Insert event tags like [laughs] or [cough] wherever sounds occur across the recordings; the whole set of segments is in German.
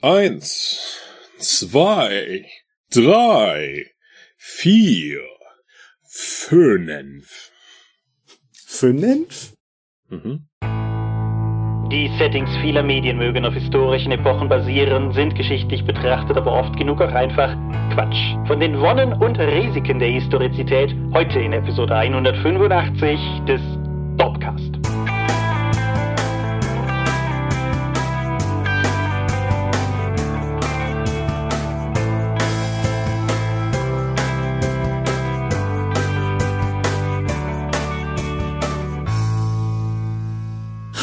Eins, zwei, drei, vier, fünf. Fünf? Mhm. Die Settings vieler Medien mögen auf historischen Epochen basieren, sind geschichtlich betrachtet aber oft genug auch einfach Quatsch. Von den Wonnen und Risiken der Historizität heute in Episode 185 des Dopcast.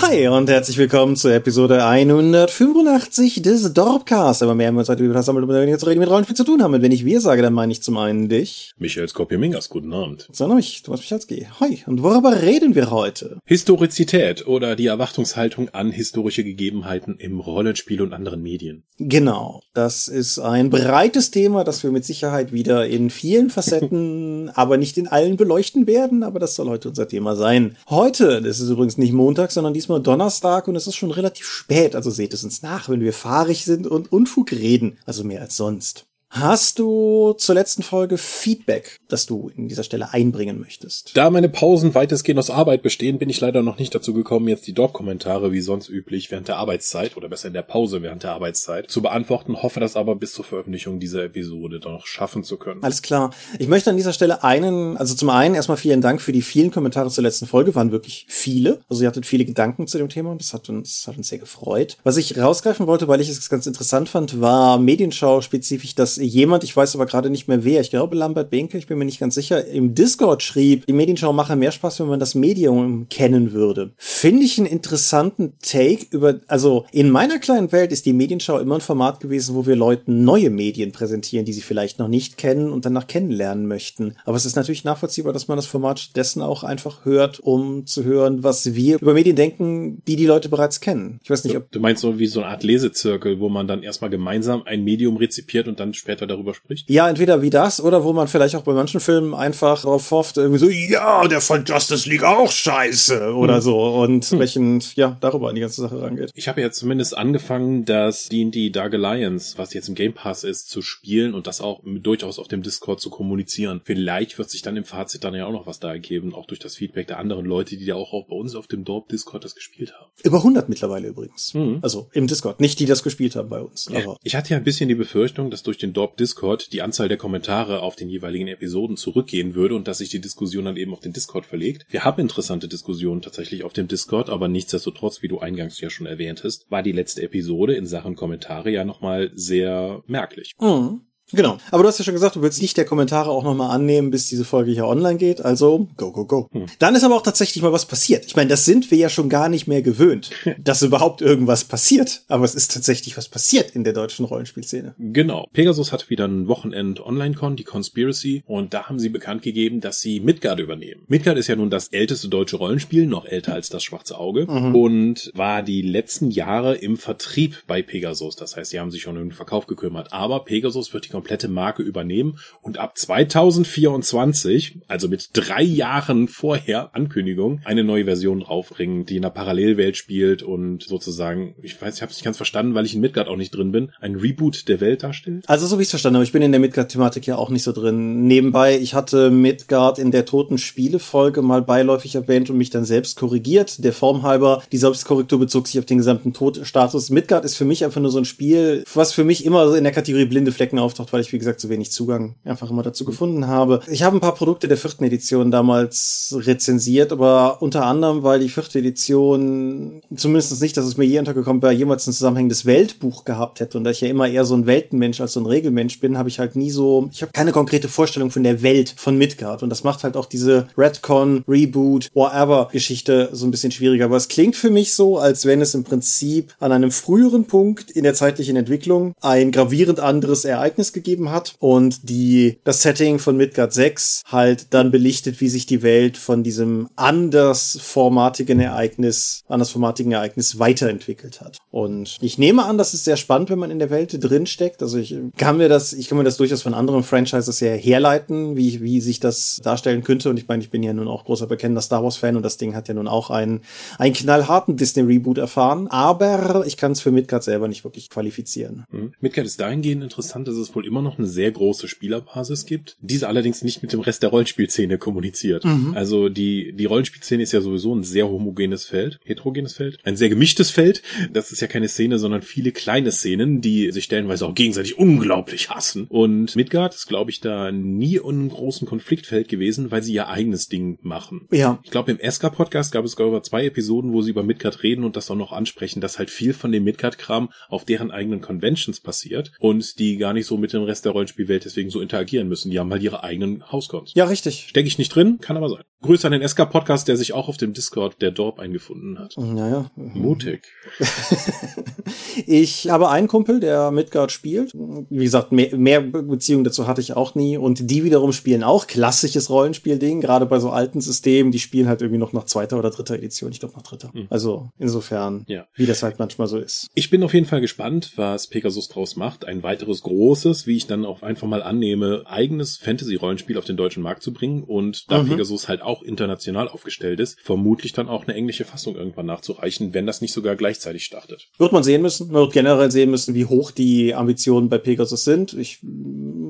Hi und herzlich willkommen zur Episode 185 des Dorpcast. Aber mehr haben wir uns heute über das Sammeln zu reden mit Rollenspiel zu tun haben. Und wenn ich wir sage, dann meine ich zum einen dich. Michael Skopje-Mingas, guten Abend. Sondern mich, Thomas Michalski. Hi. Und worüber reden wir heute? Historizität oder die Erwartungshaltung an historische Gegebenheiten im Rollenspiel und anderen Medien. Genau. Das ist ein breites Thema, das wir mit Sicherheit wieder in vielen [laughs] Facetten, aber nicht in allen beleuchten werden. Aber das soll heute unser Thema sein. Heute, das ist übrigens nicht Montag, sondern diesmal Donnerstag und es ist schon relativ spät. Also seht es uns nach, wenn wir fahrig sind und Unfug reden. Also mehr als sonst. Hast du zur letzten Folge Feedback, das du in dieser Stelle einbringen möchtest? Da meine Pausen weitestgehend aus Arbeit bestehen, bin ich leider noch nicht dazu gekommen, jetzt die Dorp-Kommentare wie sonst üblich während der Arbeitszeit oder besser in der Pause während der Arbeitszeit zu beantworten, hoffe das aber bis zur Veröffentlichung dieser Episode noch schaffen zu können. Alles klar. Ich möchte an dieser Stelle einen, also zum einen erstmal vielen Dank für die vielen Kommentare zur letzten Folge, waren wirklich viele. Also ihr hattet viele Gedanken zu dem Thema und das hat uns, das hat uns sehr gefreut. Was ich rausgreifen wollte, weil ich es ganz interessant fand, war Medienschau spezifisch, dass jemand, ich weiß aber gerade nicht mehr wer, ich glaube Lambert Benke, ich bin mir nicht ganz sicher, im Discord schrieb, die Medienschau mache mehr Spaß, wenn man das Medium kennen würde. Finde ich einen interessanten Take über, also in meiner kleinen Welt ist die Medienschau immer ein Format gewesen, wo wir Leuten neue Medien präsentieren, die sie vielleicht noch nicht kennen und danach kennenlernen möchten. Aber es ist natürlich nachvollziehbar, dass man das Format dessen auch einfach hört, um zu hören, was wir über Medien denken, die die Leute bereits kennen. Ich weiß nicht, ob Du meinst so wie so eine Art Lesezirkel, wo man dann erstmal gemeinsam ein Medium rezipiert und dann später darüber spricht? Ja, entweder wie das oder wo man vielleicht auch bei manchen Filmen einfach drauf hofft, irgendwie so, ja, der von Justice League auch scheiße oder Hm. so und entsprechend, ja, darüber an die ganze Sache rangeht. Ich habe ja zumindest angefangen, das D&D Dark Alliance, was jetzt im Game Pass ist, zu spielen und das auch durchaus auf dem Discord zu kommunizieren. Vielleicht wird sich dann im Fazit dann ja auch noch was da ergeben, auch durch das Feedback der anderen Leute, die ja auch, auch bei uns auf dem Dorp Discord das gespielt haben. Über 100 mittlerweile übrigens. Mhm. Also im Discord, nicht die das gespielt haben bei uns, aber Ich hatte ja ein bisschen die Befürchtung, dass durch den Dorp Discord die Anzahl der Kommentare auf den jeweiligen Episoden zurückgehen würde und dass sich die Diskussion dann eben auf den Discord verlegt. Wir haben interessante Diskussionen tatsächlich auf dem Discord, aber nichtsdestotrotz, wie du eingangs ja schon erwähntest, war die letzte Episode in Sachen Kommentare ja nochmal sehr merklich. Mhm. Genau. Aber du hast ja schon gesagt, du willst nicht der Kommentare auch nochmal annehmen, bis diese Folge hier online geht. Also, go, go, go. Hm. Dann ist aber auch tatsächlich mal was passiert. Ich meine, das sind wir ja schon gar nicht mehr gewöhnt, [laughs] dass überhaupt irgendwas passiert. Aber es ist tatsächlich was passiert in der deutschen Rollenspielszene. Genau. Pegasus hat wieder ein Wochenend Online-Con, die Conspiracy, und da haben sie bekannt gegeben, dass sie Midgard übernehmen. Midgard ist ja nun das älteste deutsche Rollenspiel, noch älter als das Schwarze Auge, und war die letzten Jahre im Vertrieb bei Pegasus. Das heißt, sie haben sich schon um den Verkauf gekümmert. Aber Pegasus wird die komplette Marke übernehmen und ab 2024, also mit drei Jahren vorher Ankündigung, eine neue Version draufbringen, die in einer Parallelwelt spielt und sozusagen, ich weiß, ich habe es nicht ganz verstanden, weil ich in Midgard auch nicht drin bin, ein Reboot der Welt darstellt. Also so wie ich es verstanden habe, ich bin in der Midgard-Thematik ja auch nicht so drin. Nebenbei, ich hatte Midgard in der Toten Spiele-Folge mal beiläufig erwähnt und mich dann selbst korrigiert. Der Form halber, die Selbstkorrektur bezog sich auf den gesamten Todstatus. Midgard ist für mich einfach nur so ein Spiel, was für mich immer in der Kategorie blinde Flecken auftaucht, weil ich, wie gesagt, so wenig Zugang einfach immer dazu gefunden habe. Ich habe ein paar Produkte der vierten Edition damals rezensiert, aber unter anderem, weil die vierte Edition, zumindest nicht, dass es mir je untergekommen wäre, jemals ein zusammenhängendes Weltbuch gehabt hätte und da ich ja immer eher so ein Weltenmensch als so ein Regelmensch bin, habe ich halt nie so, ich habe keine konkrete Vorstellung von der Welt von Midgard und das macht halt auch diese Redcon, Reboot, whatever Geschichte so ein bisschen schwieriger. Aber es klingt für mich so, als wenn es im Prinzip an einem früheren Punkt in der zeitlichen Entwicklung ein gravierend anderes Ereignis gegeben hat und die das Setting von Midgard 6 halt dann belichtet, wie sich die Welt von diesem andersformatigen Ereignis, andersformatigen Ereignis weiterentwickelt hat. Und ich nehme an, das ist sehr spannend, wenn man in der Welt drin. Also ich kann mir das, ich kann mir das durchaus von anderen Franchises sehr herleiten, wie, wie sich das darstellen könnte. Und ich meine, ich bin ja nun auch großer bekennender Star Wars Fan und das Ding hat ja nun auch einen, einen knallharten Disney Reboot erfahren. Aber ich kann es für Midgard selber nicht wirklich qualifizieren. Mhm. Midgard ist dahingehend interessant, dass es wohl immer noch eine sehr große Spielerbasis gibt. Diese allerdings nicht mit dem Rest der Rollenspielszene kommuniziert. Mhm. Also die, die Rollenspielszene ist ja sowieso ein sehr homogenes Feld, heterogenes Feld, ein sehr gemischtes Feld. Das ist ja keine Szene, sondern viele kleine Szenen, die sich stellenweise auch gegenseitig unglaublich hassen. Und Midgard ist, glaube ich, da nie in einem großen Konfliktfeld gewesen, weil sie ihr eigenes Ding machen. Ja. Ich glaube, im Eska-Podcast gab es, ich, zwei Episoden, wo sie über Midgard reden und das auch noch ansprechen, dass halt viel von dem Midgard-Kram auf deren eigenen Conventions passiert und die gar nicht so mit dem Rest der Rollenspielwelt deswegen so interagieren müssen. Die haben halt ihre eigenen Hauscons. Ja, richtig. Stecke ich nicht drin, kann aber sein. Grüße an den Eska-Podcast, der sich auch auf dem Discord der Dorp eingefunden hat. Naja. Mutig. [laughs] ich habe einen Kumpel, der Midgard spielt. Wie gesagt, mehr, mehr Beziehungen dazu hatte ich auch nie. Und die wiederum spielen auch klassisches Rollenspielding, gerade bei so alten Systemen. Die spielen halt irgendwie noch nach zweiter oder dritter Edition. Ich glaube nach dritter. Mhm. Also insofern, ja. wie das halt manchmal so ist. Ich bin auf jeden Fall gespannt, was Pegasus draus macht. Ein weiteres großes, wie ich dann auch einfach mal annehme, eigenes Fantasy-Rollenspiel auf den deutschen Markt zu bringen. Und da mhm. Pegasus halt auch international aufgestellt ist, vermutlich dann auch eine englische Fassung irgendwann nachzureichen, wenn das nicht sogar gleichzeitig startet. Wird man sehen müssen. Man wird generell sehen müssen, wie hoch die Ambitionen bei Pegasus sind. Ich,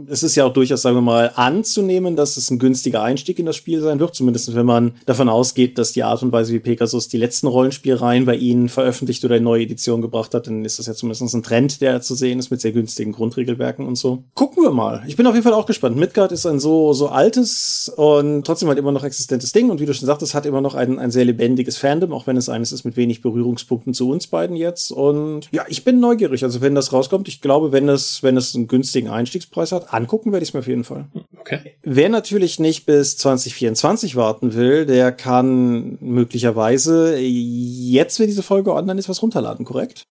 es ist ja auch durchaus, sagen wir mal, anzunehmen, dass es ein günstiger Einstieg in das Spiel sein wird. Zumindest wenn man davon ausgeht, dass die Art und Weise, wie Pegasus die letzten Rollenspielreihen bei ihnen veröffentlicht oder in neue Editionen gebracht hat, dann ist das ja zumindest ein Trend, der zu sehen ist mit sehr günstigen Grundregelwerken und so. Gucken wir mal. Ich bin auf jeden Fall auch gespannt. Midgard ist ein so, so altes und trotzdem halt immer noch existentes Ding und wie du schon sagtest, hat immer noch ein, ein sehr lebendiges Fandom, auch wenn es eines ist mit wenig Berührungspunkten zu uns beiden jetzt. Und ja, ich bin neugierig. Also wenn das rauskommt, ich glaube, wenn es, wenn es einen günstigen Einstiegspreis hat, angucken werde ich es mir auf jeden Fall. Okay. Wer natürlich nicht bis 2024 warten will, der kann möglicherweise jetzt, wenn diese Folge online ist, was runterladen, korrekt?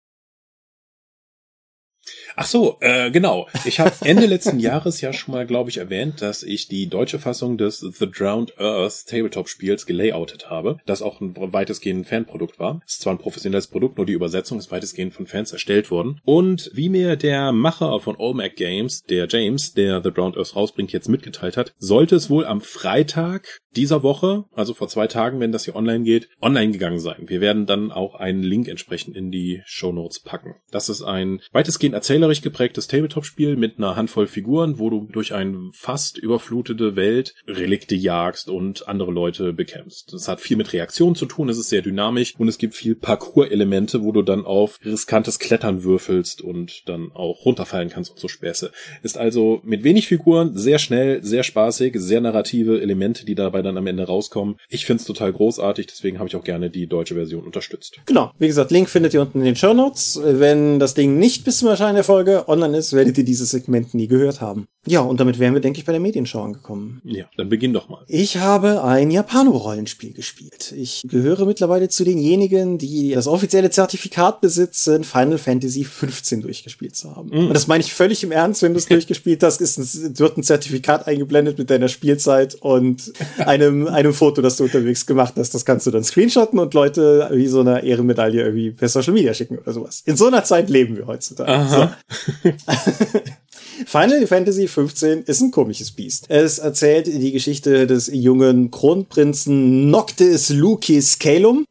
Ach so, äh, genau. Ich habe Ende letzten Jahres ja schon mal, glaube ich, erwähnt, dass ich die deutsche Fassung des The Drowned Earth Tabletop-Spiels gelayoutet habe, das auch ein weitestgehend Fanprodukt war. Es ist zwar ein professionelles Produkt, nur die Übersetzung ist weitestgehend von Fans erstellt worden. Und wie mir der Macher von Olmec Games, der James, der The Drowned Earth rausbringt, jetzt mitgeteilt hat, sollte es wohl am Freitag dieser Woche, also vor zwei Tagen, wenn das hier online geht, online gegangen sein. Wir werden dann auch einen Link entsprechend in die Show Notes packen. Das ist ein weitestgehend Erzähler erzählerisch geprägtes Tabletop-Spiel mit einer Handvoll Figuren, wo du durch eine fast überflutete Welt Relikte jagst und andere Leute bekämpfst. Das hat viel mit Reaktion zu tun, es ist sehr dynamisch und es gibt viel Parcours-Elemente, wo du dann auf riskantes Klettern würfelst und dann auch runterfallen kannst und so Späße. Ist also mit wenig Figuren, sehr schnell, sehr spaßig, sehr narrative Elemente, die dabei dann am Ende rauskommen. Ich find's total großartig, deswegen habe ich auch gerne die deutsche Version unterstützt. Genau, wie gesagt, Link findet ihr unten in den Show Notes. Wenn das Ding nicht bis zum Erscheinen der Folge online ist, werdet ihr dieses Segment nie gehört haben. Ja, und damit wären wir, denke ich, bei der Medienschau angekommen. Ja, dann beginn doch mal. Ich habe ein Japano-Rollenspiel gespielt. Ich gehöre mittlerweile zu denjenigen, die das offizielle Zertifikat besitzen, Final Fantasy 15 durchgespielt zu haben. Mm. Und das meine ich völlig im Ernst, wenn du es [laughs] durchgespielt hast, ist ein, wird ein Zertifikat eingeblendet mit deiner Spielzeit und [laughs] einem, einem Foto, das du unterwegs gemacht hast. Das kannst du dann screenshotten und Leute wie so eine Ehrenmedaille irgendwie per Social Media schicken oder sowas. In so einer Zeit leben wir heutzutage. So. [laughs] Final Fantasy 15 ist ein komisches Biest. Es erzählt die Geschichte des jungen Kronprinzen Noctis Lucis Calum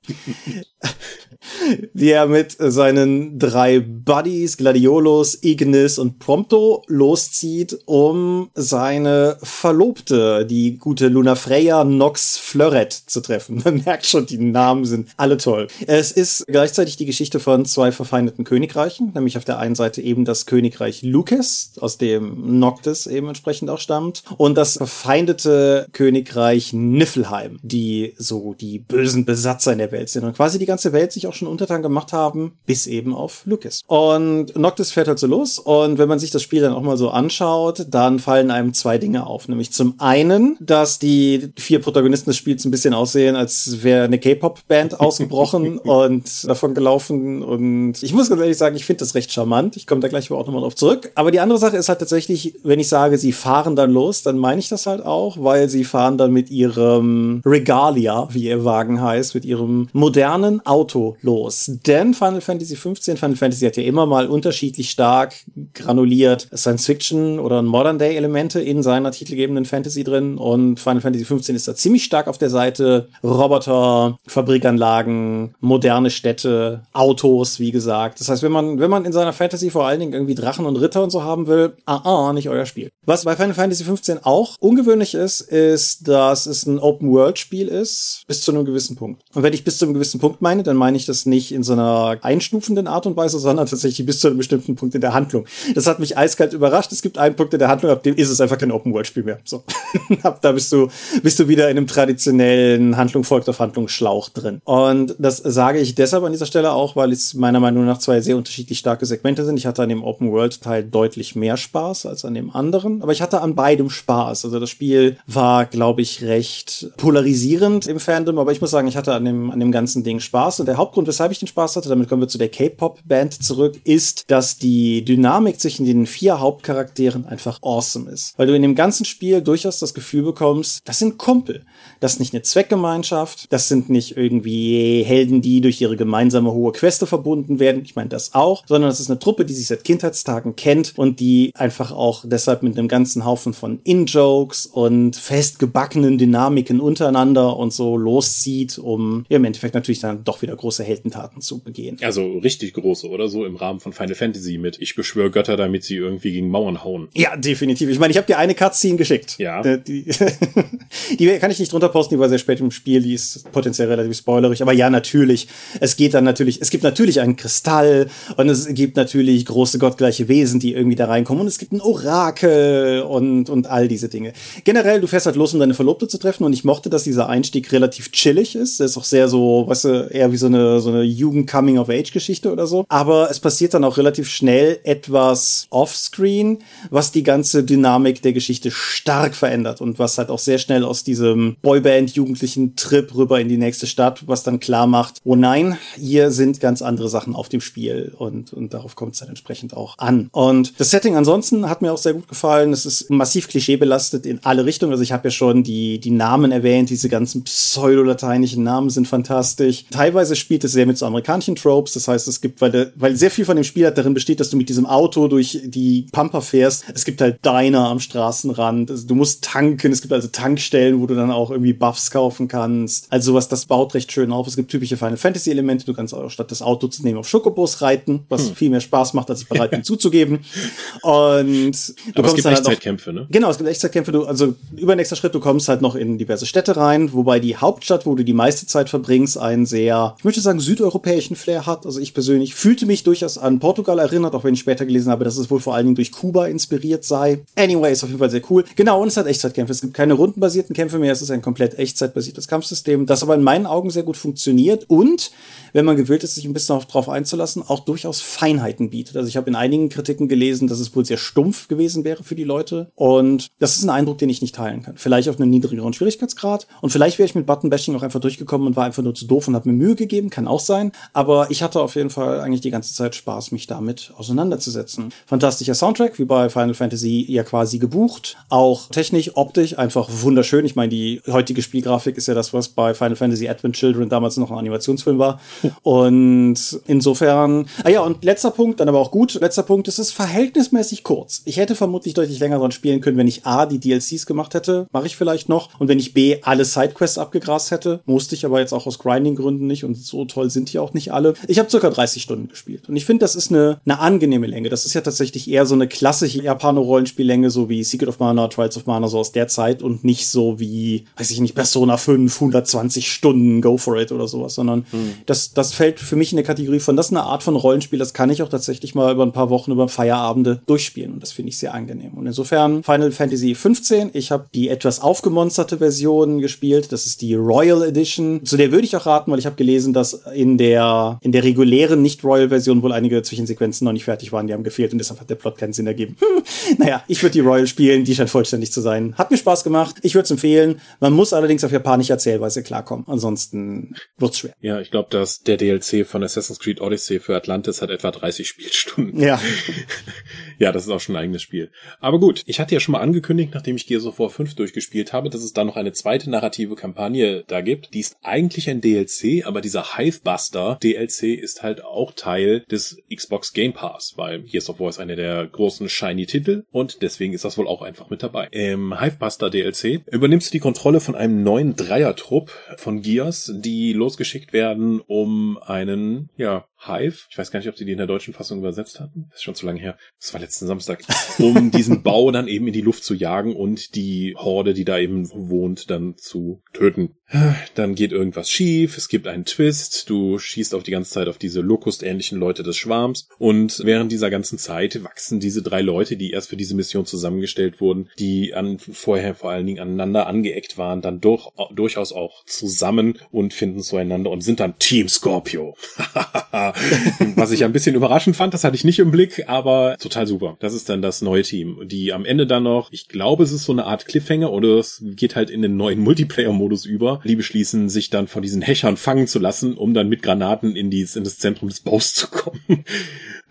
wie er mit seinen drei Buddies, Gladiolos, Ignis und Prompto loszieht, um seine Verlobte, die gute Luna Freya Nox Fleuret zu treffen. [laughs] Man merkt schon, die Namen sind alle toll. Es ist gleichzeitig die Geschichte von zwei verfeindeten Königreichen, nämlich auf der einen Seite eben das Königreich Lucas, aus dem Noctis eben entsprechend auch stammt, und das verfeindete Königreich Niflheim, die so die bösen Besatzer in der Welt sind und quasi die ganze Welt sich auch schon untertan gemacht haben, bis eben auf Lucas. Und Noctis fährt halt so los und wenn man sich das Spiel dann auch mal so anschaut, dann fallen einem zwei Dinge auf. Nämlich zum einen, dass die vier Protagonisten des Spiels ein bisschen aussehen, als wäre eine K-Pop-Band [laughs] ausgebrochen und davon gelaufen und ich muss ganz ehrlich sagen, ich finde das recht charmant. Ich komme da gleich auch nochmal drauf zurück. Aber die andere Sache ist halt tatsächlich, wenn ich sage, sie fahren dann los, dann meine ich das halt auch, weil sie fahren dann mit ihrem Regalia, wie ihr Wagen heißt, mit ihrem modernen Auto los. Denn Final Fantasy 15, Final Fantasy hat ja immer mal unterschiedlich stark granuliert Science Fiction oder Modern Day Elemente in seiner titelgebenden Fantasy drin und Final Fantasy 15 ist da ziemlich stark auf der Seite Roboter, Fabrikanlagen, moderne Städte, Autos, wie gesagt. Das heißt, wenn man wenn man in seiner Fantasy vor allen Dingen irgendwie Drachen und Ritter und so haben will, ah, ah nicht euer Spiel. Was bei Final Fantasy 15 auch ungewöhnlich ist, ist, dass es ein Open-World-Spiel ist, bis zu einem gewissen Punkt. Und wenn ich bis zu einem gewissen Punkt meine, dann meine ich das nicht in so einer einstufenden Art und Weise, sondern tatsächlich bis zu einem bestimmten Punkt in der Handlung. Das hat mich eiskalt überrascht. Es gibt einen Punkt in der Handlung, ab dem ist es einfach kein Open-World-Spiel mehr. So. [laughs] da bist du, bist du wieder in einem traditionellen Handlung folgt auf Handlung Schlauch drin. Und das sage ich deshalb an dieser Stelle auch, weil es meiner Meinung nach zwei sehr unterschiedlich starke Segmente sind. Ich hatte an dem Open-World-Teil deutlich mehr Spaß als an dem anderen, aber ich hatte an beidem Spaß. Also das Spiel war, glaube ich, recht polarisierend im Fandom, aber ich muss sagen, ich hatte an dem, an dem ganzen Ding Spaß. Und der Hauptgrund, weshalb ich den Spaß hatte, damit kommen wir zu der K-Pop-Band zurück, ist, dass die Dynamik zwischen den vier Hauptcharakteren einfach awesome ist. Weil du in dem ganzen Spiel durchaus das Gefühl bekommst, das sind Kumpel. Das ist nicht eine Zweckgemeinschaft, das sind nicht irgendwie Helden, die durch ihre gemeinsame hohe Queste verbunden werden. Ich meine das auch, sondern das ist eine Truppe, die sich seit Kindheitstagen kennt und die einfach auch deshalb mit einem ganzen Haufen von In-Jokes und festgebackenen Dynamiken untereinander und so loszieht, um im Endeffekt natürlich dann doch wieder große Heldentaten zu begehen. Also richtig große oder so im Rahmen von Final Fantasy mit ich beschwöre Götter, damit sie irgendwie gegen Mauern hauen. Ja, definitiv. Ich meine, ich habe dir eine Cutscene geschickt. Ja. Äh, Die, [laughs] die kann ich nicht drunter posten, die war sehr spät im Spiel, die ist potenziell relativ spoilerig. Aber ja, natürlich. Es geht dann natürlich, es gibt natürlich einen Kristall und es gibt natürlich große gottgleiche Wesen, die irgendwie da reinkommen und es gibt ein Orakel und, und all diese Dinge. Generell, du fährst halt los, um deine Verlobte zu treffen und ich mochte, dass dieser Einstieg relativ chillig ist. Der ist auch sehr so, weißt du, eher wie so eine, so eine Jugend-Coming-of-Age-Geschichte oder so. Aber es passiert dann auch relativ schnell etwas offscreen, was die ganze Dynamik der Geschichte stark verändert und was halt auch sehr schnell aus diesem Boyband-jugendlichen Trip rüber in die nächste Stadt, was dann klar macht, oh nein, hier sind ganz andere Sachen auf dem Spiel und, und darauf kommt es dann entsprechend auch an. Und das Setting ansonsten hat mir auch sehr gut gefallen. Es ist massiv klischeebelastet in alle Richtungen. Also ich habe ja schon die, die Namen erwähnt, diese ganzen pseudolateinischen Namen sind fantastisch. Teilweise spielt es sehr mit so amerikanischen Tropes, das heißt, es gibt, weil, der, weil sehr viel von dem Spiel halt darin besteht, dass du mit diesem Auto durch die Pampa fährst. Es gibt halt Diner am Straßenrand, also du musst tanken, es gibt also Tankstellen, wo du dann auch irgendwie Buffs kaufen kannst. Also sowas, das baut recht schön auf. Es gibt typische Final Fantasy Elemente, du kannst auch statt das Auto zu nehmen auf Schokobos reiten, was hm. viel mehr Spaß macht, als bereit [laughs] bin zuzugeben. Und du Aber es gibt Echtzeitkämpfe, halt ne? Genau, es gibt Echtzeitkämpfe. Du, also über nächster Schritt, du kommst halt noch in diverse Städte rein, wobei die Hauptstadt, wo du die meiste Zeit verbringst, einen sehr, ich möchte sagen, südeuropäischen Flair hat. Also ich persönlich fühlte mich durchaus an Portugal erinnert, auch wenn ich später gelesen habe, dass es wohl vor allen Dingen durch Kuba inspiriert sei. Anyway, ist auf jeden Fall sehr cool. Genau, und es hat Echtzeitkämpfe. Es gibt keine rundenbasierten Kämpfe mehr, es ist ein komplett echtzeitbasiertes Kampfsystem, das aber in meinen Augen sehr gut funktioniert und wenn man gewillt ist, sich ein bisschen darauf einzulassen, auch durchaus Feinheiten bietet. Also ich habe in einigen Kritiken gelesen, dass es wohl sehr stumpf gewesen wäre für die Leute. Und das ist ein Eindruck, den ich nicht teilen kann. Vielleicht auf einem niedrigeren Schwierigkeitsgrad. Und vielleicht wäre ich mit Button-Bashing auch einfach durchgekommen und war einfach nur zu doof und habe mir Mühe gegeben. Kann auch sein. Aber ich hatte auf jeden Fall eigentlich die ganze Zeit Spaß, mich damit auseinanderzusetzen. Fantastischer Soundtrack, wie bei Final Fantasy ja quasi gebucht. Auch technisch, optisch einfach wunderschön. Ich meine, die heutige Spielgrafik ist ja das, was bei Final Fantasy Advent Children damals noch ein Animationsfilm war. [laughs] Und insofern, ah ja, und letzter Punkt, dann aber auch gut, letzter Punkt, es ist verhältnismäßig kurz. Ich hätte vermutlich deutlich länger dran spielen können, wenn ich A, die DLCs gemacht hätte, mache ich vielleicht noch, und wenn ich B, alle Sidequests abgegrast hätte, musste ich aber jetzt auch aus Grinding-Gründen nicht, und so toll sind die auch nicht alle. Ich habe circa 30 Stunden gespielt. Und ich finde, das ist eine, eine angenehme Länge. Das ist ja tatsächlich eher so eine klassische Japano-Rollenspiellänge, so wie Secret of Mana, Trials of Mana, so aus der Zeit, und nicht so wie, weiß ich nicht, Persona 5, 120 Stunden, go for it oder sowas, sondern hm. das, das fällt für mich in der Kategorie von, das ist eine Art von Rollenspiel, das kann ich auch tatsächlich mal über ein paar Wochen, über Feierabende durchspielen und das finde ich sehr angenehm. Und insofern Final Fantasy 15, ich habe die etwas aufgemonsterte Version gespielt, das ist die Royal Edition, zu der würde ich auch raten, weil ich habe gelesen, dass in der, in der regulären Nicht-Royal-Version wohl einige Zwischensequenzen noch nicht fertig waren, die haben gefehlt und deshalb hat der Plot keinen Sinn ergeben. [laughs] Naja, ich würde die Royal spielen, die scheint vollständig zu sein. Hat mir Spaß gemacht, ich würde es empfehlen. Man muss allerdings auf japanische Erzählweise klarkommen, ansonsten wird's schwer. Ja, ich glaube, dass der DLC von Assassin's Creed Odyssey für Atlantis hat etwa 30 Spielstunden. Ja. [laughs] ja, das ist auch schon ein eigenes Spiel. Aber gut, ich hatte ja schon mal angekündigt, nachdem ich Gears of War 5 durchgespielt habe, dass es da noch eine zweite narrative Kampagne da gibt. Die ist eigentlich ein DLC, aber dieser Hivebuster DLC ist halt auch Teil des Xbox Game Pass, weil Gears of War ist einer der großen shiny Titel und deswegen ist das wohl auch einfach mit dabei. Im Hivebuster DLC übernimmst du die Kontrolle von einem neuen Dreiertrupp von Gears, die losgeschickt werden, um einen, ja, Hive, ich weiß gar nicht, ob sie die in der deutschen Fassung übersetzt hatten, das ist schon zu lange her, das war letzten Samstag, [laughs] um diesen Bau dann eben in die Luft zu jagen und die Horde, die da eben wohnt, dann zu töten. Dann geht irgendwas schief, es gibt einen Twist, du schießt auch die ganze Zeit auf diese Locust-ähnlichen Leute des Schwarms und während dieser ganzen Zeit wachsen diese drei Leute, die erst für diese Mission zusammengestellt wurden, die an, vorher vor allen Dingen aneinander angeeckt waren, dann durch, durchaus auch zusammen und finden zueinander und sind dann Team Scorpio. [laughs] [laughs] Was ich ein bisschen überraschend fand, das hatte ich nicht im Blick, aber total super. Das ist dann das neue Team, die am Ende dann noch, ich glaube, es ist so eine Art Cliffhanger oder es geht halt in den neuen Multiplayer-Modus über. Die beschließen, sich dann von diesen Hechern fangen zu lassen, um dann mit Granaten in, die, in das Zentrum des Baus zu kommen.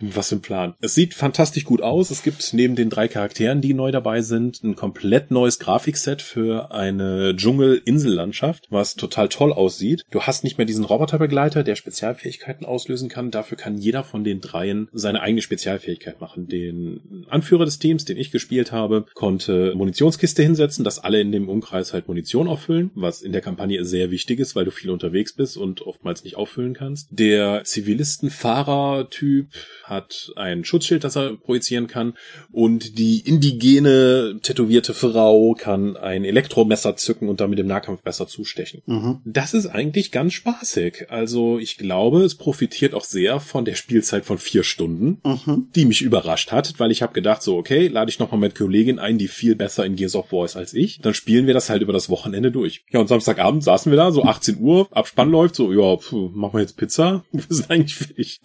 Was im Plan. Es sieht fantastisch gut aus. Es gibt neben den drei Charakteren, die neu dabei sind, ein komplett neues Grafikset für eine Dschungel-Insellandschaft, was total toll aussieht. Du hast nicht mehr diesen Roboterbegleiter, der Spezialfähigkeiten auslösen kann. Dafür kann jeder von den dreien seine eigene Spezialfähigkeit machen. Den Anführer des Teams, den ich gespielt habe, konnte Munitionskiste hinsetzen, dass alle in dem Umkreis halt Munition auffüllen, was in der Kampagne sehr wichtig ist, weil du viel unterwegs bist und oftmals nicht auffüllen kannst. Der Zivilisten-Fahrer-Typ hat ein Schutzschild, das er projizieren kann und die indigene tätowierte Frau kann ein Elektromesser zücken und damit im Nahkampf besser zustechen. Mhm. Das ist eigentlich ganz spaßig. Also ich glaube, es profitiert auch sehr von der Spielzeit von vier Stunden, mhm. die mich überrascht hat, weil ich habe gedacht, so okay, lade ich nochmal mit Kollegin ein, die viel besser in Gears of War ist als ich. Dann spielen wir das halt über das Wochenende durch. Ja, und Samstagabend saßen wir da, so 18 Uhr, Abspann läuft, so, ja, pf, machen wir jetzt Pizza. [laughs] Wir sind eigentlich fertig.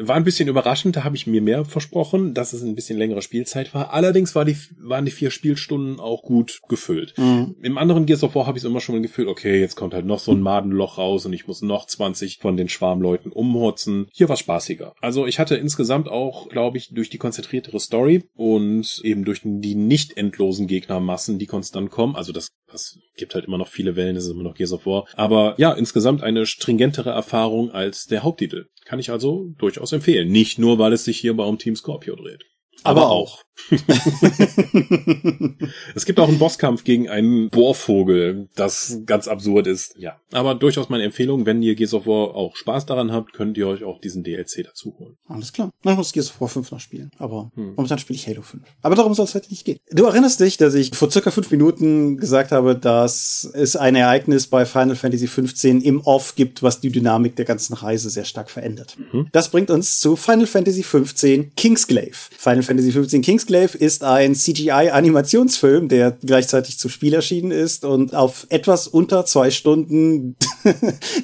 War ein bisschen überraschend, da habe ich mir mehr versprochen, dass es ein bisschen längere Spielzeit war. Allerdings war die, waren die vier Spielstunden auch gut gefüllt. Mhm. Im anderen Gears of War habe ich es immer schon gefühlt, okay, jetzt kommt halt noch so ein Madenloch raus und ich muss noch 20 von den Schwarmleuten umhurzen. Hier war spaßiger. Also ich hatte insgesamt auch, glaube ich, durch die konzentriertere Story und eben durch die nicht endlosen Gegnermassen, die konstant kommen, also das, das gibt halt immer noch viele Wellen, das ist immer noch Gears of War. Aber ja, insgesamt eine stringentere Erfahrung als der Haupttitel. Kann ich also durchaus empfehlen. Nicht nur, weil es sich hierbei um Team Scorpio dreht. Aber, aber auch. [laughs] es gibt auch einen Bosskampf gegen einen Bohrvogel, das ganz absurd ist. Ja, aber durchaus meine Empfehlung, wenn ihr Gears of War auch Spaß daran habt, könnt ihr euch auch diesen DLC dazu holen. Alles klar. ich muss Gears of War 5 noch spielen, aber hm. momentan spiele ich Halo 5. Aber darum soll es heute nicht gehen. Du erinnerst dich, dass ich vor circa fünf Minuten gesagt habe, dass es ein Ereignis bei Final Fantasy 15 im Off gibt, was die Dynamik der ganzen Reise sehr stark verändert. Mhm. Das bringt uns zu Final Fantasy 15 Kingsglaive. Final Fantasy 15 Kingsglaive ist ein CGI-Animationsfilm, der gleichzeitig zu Spiel erschienen ist und auf etwas unter zwei Stunden [laughs]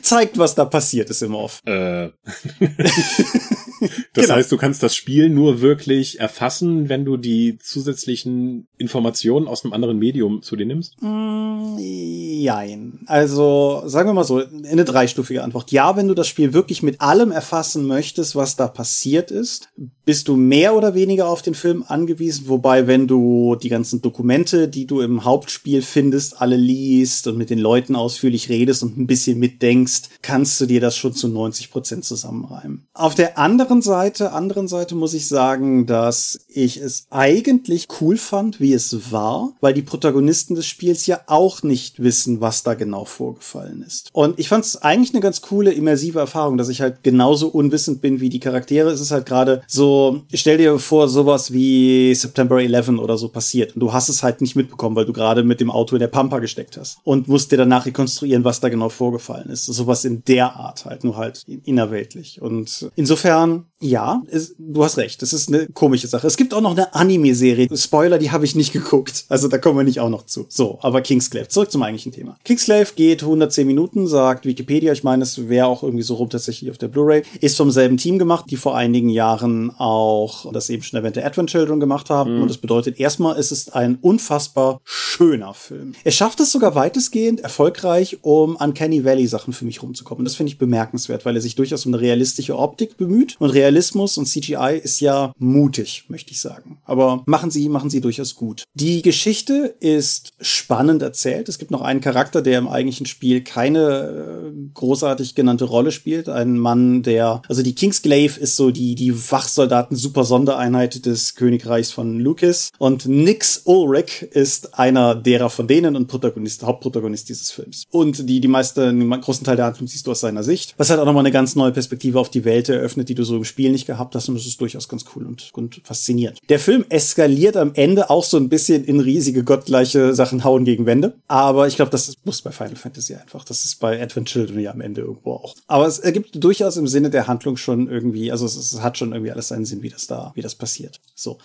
zeigt, was da passiert ist im Off. Äh. [laughs] [laughs] das genau. heißt, du kannst das Spiel nur wirklich erfassen, wenn du die zusätzlichen Informationen aus einem anderen Medium zu dir nimmst? Mm, jein. Also, sagen wir mal so, eine dreistufige Antwort. Ja, wenn du das Spiel wirklich mit allem erfassen möchtest, was da passiert ist, bist du mehr oder weniger auf den Film angewiesen. Wobei, wenn du die ganzen Dokumente, die du im Hauptspiel findest, alle liest und mit den Leuten ausführlich redest und ein bisschen mitdenkst, kannst du dir das schon zu 90 Prozent zusammenreimen. Auf der anderen Seite, anderen Seite muss ich sagen, dass ich es eigentlich cool fand, wie es war, weil die Protagonisten des Spiels ja auch nicht wissen, was da genau vorgefallen ist. Und ich fand es eigentlich eine ganz coole, immersive Erfahrung, dass ich halt genauso unwissend bin wie die Charaktere. Es ist halt gerade so, stell dir vor, sowas wie September 11 oder so passiert. Und du hast es halt nicht mitbekommen, weil du gerade mit dem Auto in der Pampa gesteckt hast. Und musst dir danach rekonstruieren, was da genau vorgefallen ist. Sowas in der Art halt, nur halt innerweltlich. Und insofern ähm, ja, es, du hast recht. Das ist eine komische Sache. Es gibt auch noch eine Anime-Serie. Spoiler, die habe ich nicht [laughs] geguckt. Also da kommen wir nicht auch noch zu. So, aber Kingsclave. Zurück zum eigentlichen Thema. Kingsclave geht 110 Minuten, sagt Wikipedia. Ich meine, es wäre auch irgendwie so rum tatsächlich auf der Blu-ray. Ist vom selben Team gemacht, die vor einigen Jahren auch das eben schon erwähnte Advent Children gemacht haben. Mhm. Und das bedeutet erstmal, es ist ein unfassbar schöner Film. Er schafft es sogar weitestgehend erfolgreich, um Uncanny Valley Sachen für mich rumzukommen. Das finde ich bemerkenswert, weil er sich durchaus um eine realistische Optik bemüht und Realismus und CGI ist ja mutig, möchte ich sagen. Aber machen sie, machen sie durchaus gut. Die Geschichte ist spannend erzählt. Es gibt noch einen Charakter, der im eigentlichen Spiel keine äh, großartig genannte Rolle spielt. Ein Mann, der, also die Kingsglaive ist so die, die Wachsoldaten-Super-Sondereinheit des Königreichs von Lucas. Und Nix Ulrich ist einer derer von denen und Protagonist, Hauptprotagonist dieses Films. Und die, die meiste, den großen Teil der Handlung siehst du aus seiner Sicht. Was halt auch nochmal eine ganz neue Perspektive auf die Welt eröffnet, die du so im Spiel nicht gehabt hast. Und das ist durchaus ganz cool und, und faszinierend. Der Film eskaliert am Ende auch so ein bisschen in riesige gottgleiche Sachen hauen gegen Wände. Aber ich glaube, das muss bei Final Fantasy einfach. Das ist bei Advent Children ja am Ende irgendwo auch. Aber es ergibt durchaus im Sinne der Handlung schon irgendwie, also es, es hat schon irgendwie alles seinen Sinn, wie das da, wie das passiert. So.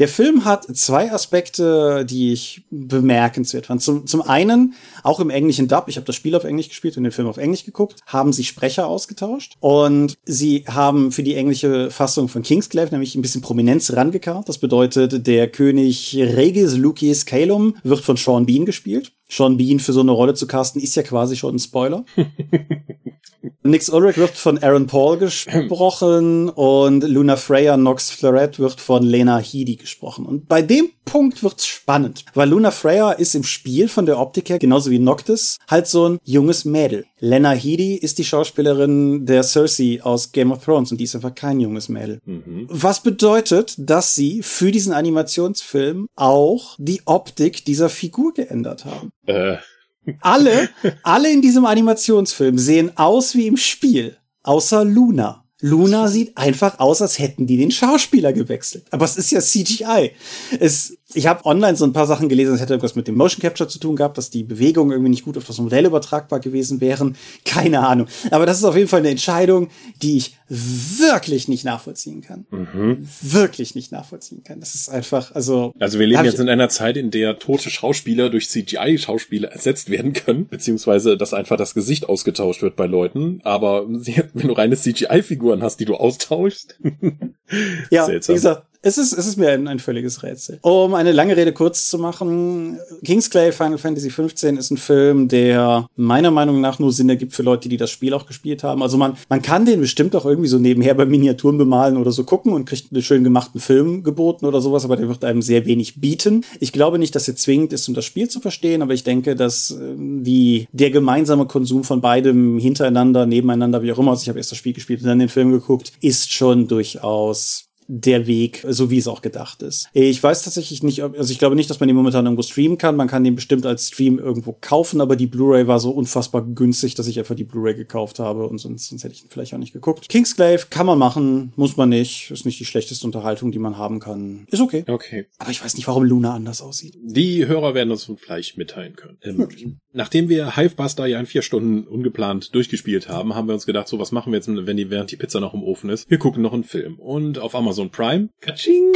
Der Film hat zwei Aspekte, die ich bemerkenswert fand. Zum, zum einen, auch im englischen Dub, ich habe das Spiel auf Englisch gespielt und den Film auf Englisch geguckt, haben sie Sprecher ausgetauscht und sie haben für die englische Fassung von Kingsclave nämlich ein bisschen Prominenz rangekarrt. Das bedeutet, der König Regis Lucius Calum wird von Sean Bean gespielt. Sean Bean für so eine Rolle zu casten, ist ja quasi schon ein Spoiler. [laughs] Nix Ulrich wird von Aaron Paul gesprochen und Luna Freya Nox Florette wird von Lena Headey gesprochen. Und bei dem Punkt wird's spannend, weil Luna Freya ist im Spiel von der Optik her, genauso wie Noctis, halt so ein junges Mädel. Lena Headey ist die Schauspielerin der Cersei aus Game of Thrones und die ist einfach kein junges Mädel. Mhm. Was bedeutet, dass sie für diesen Animationsfilm auch die Optik dieser Figur geändert haben. Äh. Alle, [laughs] alle in diesem Animationsfilm sehen aus wie im Spiel, außer Luna. Luna sieht einfach aus, als hätten die den Schauspieler gewechselt. Aber es ist ja CGI. Es, ich habe online so ein paar Sachen gelesen, es hätte irgendwas mit dem Motion Capture zu tun gehabt, dass die Bewegungen irgendwie nicht gut auf das Modell übertragbar gewesen wären. [laughs] Keine Ahnung. Aber das ist auf jeden Fall eine Entscheidung, die ich wirklich nicht nachvollziehen kann. Mhm. Wirklich nicht nachvollziehen kann. Das ist einfach, also. Also wir leben jetzt in einer Zeit, in der tote Schauspieler durch CGI-Schauspieler ersetzt werden können, beziehungsweise dass einfach das Gesicht ausgetauscht wird bei Leuten. Aber [laughs] wenn du reine CGI-Figuren hast, die du austauschst. [laughs] ja, Seltsam. wie gesagt, es ist, es ist mir ein, ein völliges Rätsel. Um eine lange Rede kurz zu machen, Kingsclave Final Fantasy XV ist ein Film, der meiner Meinung nach nur Sinn ergibt für Leute, die das Spiel auch gespielt haben. Also man, man kann den bestimmt auch irgendwie so nebenher bei Miniaturen bemalen oder so gucken und kriegt einen schön gemachten Film geboten oder sowas, aber der wird einem sehr wenig bieten. Ich glaube nicht, dass er zwingend ist, um das Spiel zu verstehen, aber ich denke, dass die, der gemeinsame Konsum von beidem hintereinander, nebeneinander, wie auch immer, also ich habe erst das Spiel gespielt und dann den Film geguckt, ist schon durchaus der Weg, so wie es auch gedacht ist. Ich weiß tatsächlich nicht, also ich glaube nicht, dass man den momentan irgendwo streamen kann. Man kann den bestimmt als Stream irgendwo kaufen, aber die Blu-ray war so unfassbar günstig, dass ich einfach die Blu-ray gekauft habe und sonst, sonst hätte ich ihn vielleicht auch nicht geguckt. Kingsglaive kann man machen, muss man nicht. Ist nicht die schlechteste Unterhaltung, die man haben kann. Ist okay. Okay. Aber ich weiß nicht, warum Luna anders aussieht. Die Hörer werden uns vielleicht mitteilen können. Ähm, nachdem wir Hivebuster ja in vier Stunden ungeplant durchgespielt haben, haben wir uns gedacht, so was machen wir jetzt, wenn die, während die Pizza noch im Ofen ist? Wir gucken noch einen Film. Und auf Amazon Amazon Prime. Kaching!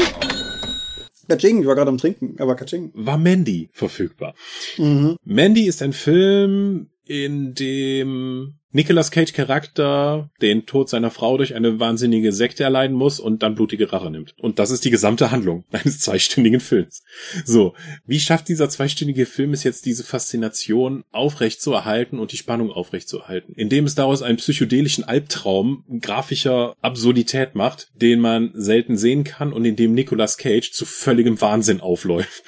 Kaching, ich war gerade am Trinken, aber Kaching. War Mandy verfügbar. Mhm. Mandy ist ein Film, in dem Nicolas Cage Charakter den Tod seiner Frau durch eine wahnsinnige Sekte erleiden muss und dann blutige Rache nimmt. Und das ist die gesamte Handlung [laughs] eines zweistündigen Films. So, wie schafft dieser zweistündige Film es jetzt diese Faszination aufrecht zu erhalten und die Spannung aufrecht zu erhalten? Indem es daraus einen psychedelischen Albtraum grafischer Absurdität macht, den man selten sehen kann und in dem Nicolas Cage zu völligem Wahnsinn aufläuft.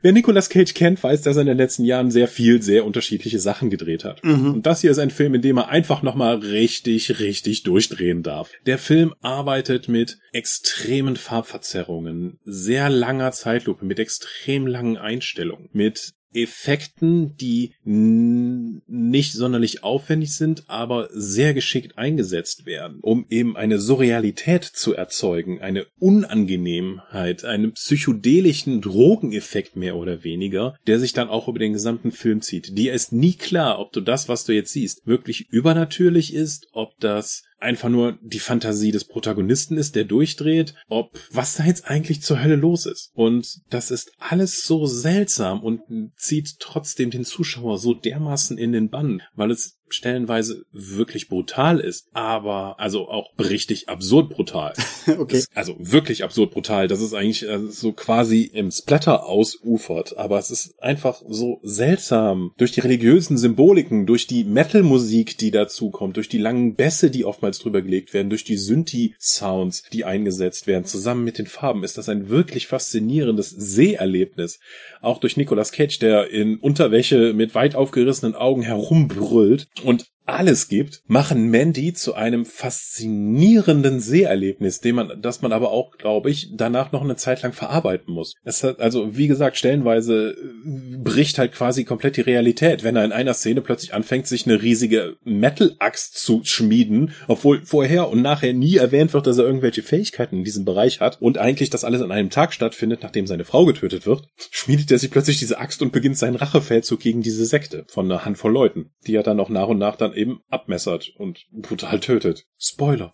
Wer Nicolas Cage kennt, weiß, dass er in den letzten Jahren sehr viel, sehr unterschiedliche Sachen gedreht hat. Mhm. Und das hier ist ein Film, in dem er einfach nochmal richtig, richtig durchdrehen darf. Der Film arbeitet mit extremen Farbverzerrungen, sehr langer Zeitlupe, mit extrem langen Einstellungen, mit Effekten, die nicht sonderlich aufwendig sind, aber sehr geschickt eingesetzt werden, um eben eine Surrealität zu erzeugen, eine Unangenehmheit, einen psychedelischen Drogeneffekt mehr oder weniger, der sich dann auch über den gesamten Film zieht. Dir ist nie klar, ob du das, was du jetzt siehst, wirklich übernatürlich ist, ob das einfach nur die Fantasie des Protagonisten ist, der durchdreht, ob was da jetzt eigentlich zur Hölle los ist. Und das ist alles so seltsam und zieht trotzdem den Zuschauer so dermaßen in den Bann, weil es stellenweise wirklich brutal ist, aber also auch richtig absurd brutal. [laughs] okay. Das, also wirklich absurd brutal. Das ist eigentlich äh, so quasi im Splatter ausufert, aber es ist einfach so seltsam durch die religiösen Symboliken, durch die Metal-Musik, die dazu kommt, durch die langen Bässe, die oftmals drüber gelegt werden, durch die Synthi-Sounds, die eingesetzt werden, zusammen mit den Farben, ist das ein wirklich faszinierendes Seherlebnis. Auch durch Nicolas Cage, der in Unterwäsche mit weit aufgerissenen Augen herumbrüllt und alles gibt, machen Mandy zu einem faszinierenden Seherlebnis, dem man, das man aber auch, glaube ich, danach noch eine Zeit lang verarbeiten muss. Es hat, also, wie gesagt, stellenweise äh, bricht halt quasi komplett die Realität, wenn er in einer Szene plötzlich anfängt, sich eine riesige Metal-Axt zu schmieden, obwohl vorher und nachher nie erwähnt wird, dass er irgendwelche Fähigkeiten in diesem Bereich hat und eigentlich das alles an einem Tag stattfindet, nachdem seine Frau getötet wird, schmiedet er sich plötzlich diese Axt und beginnt seinen Rachefeldzug gegen diese Sekte von einer Handvoll Leuten, die er dann auch nach und nach dann eben abmessert und brutal tötet. Spoiler.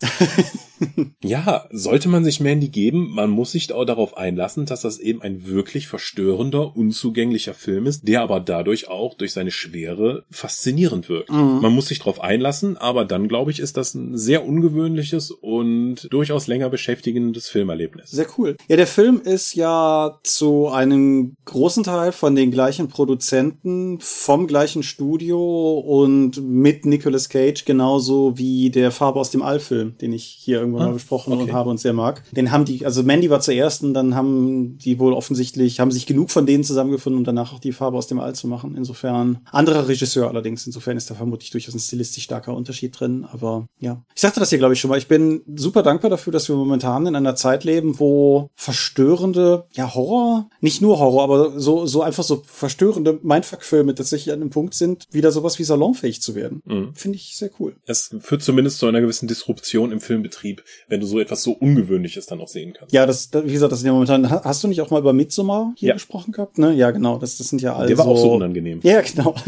[laughs] ja, sollte man sich Mandy geben, man muss sich auch darauf einlassen, dass das eben ein wirklich verstörender, unzugänglicher Film ist, der aber dadurch auch durch seine Schwere faszinierend wirkt. Mhm. Man muss sich darauf einlassen, aber dann glaube ich, ist das ein sehr ungewöhnliches und durchaus länger beschäftigendes Filmerlebnis. Sehr cool. Ja, der Film ist ja zu einem großen Teil von den gleichen Produzenten, vom gleichen Studio und mit Nicolas Cage, genauso wie der Farbe aus dem All-Film, den ich hier irgendwann ah, mal besprochen okay. habe und sehr mag. Den haben die, also Mandy war zuerst und dann haben die wohl offensichtlich, haben sich genug von denen zusammengefunden, um danach auch die Farbe aus dem All zu machen. Insofern, anderer Regisseur allerdings, insofern ist da vermutlich durchaus ein stilistisch starker Unterschied drin, aber ja. Ich sagte das hier, glaube ich, schon mal. Ich bin super dankbar dafür, dass wir momentan in einer Zeit leben, wo verstörende, ja, Horror, nicht nur Horror, aber so, so einfach so verstörende Mindfuck-Filme tatsächlich an einem Punkt sind, wieder sowas wie salonfähig zu werden. Mhm. Finde ich sehr cool. Es führt zumindest zu einer gewissen Disruption im Filmbetrieb, wenn du so etwas so Ungewöhnliches dann auch sehen kannst. Ja, das, wie gesagt, das sind ja momentan, hast du nicht auch mal über Midsommar hier ja. gesprochen gehabt? Ne? Ja, genau, das, das sind ja alle Der war so, auch so unangenehm. Ja, genau. [laughs]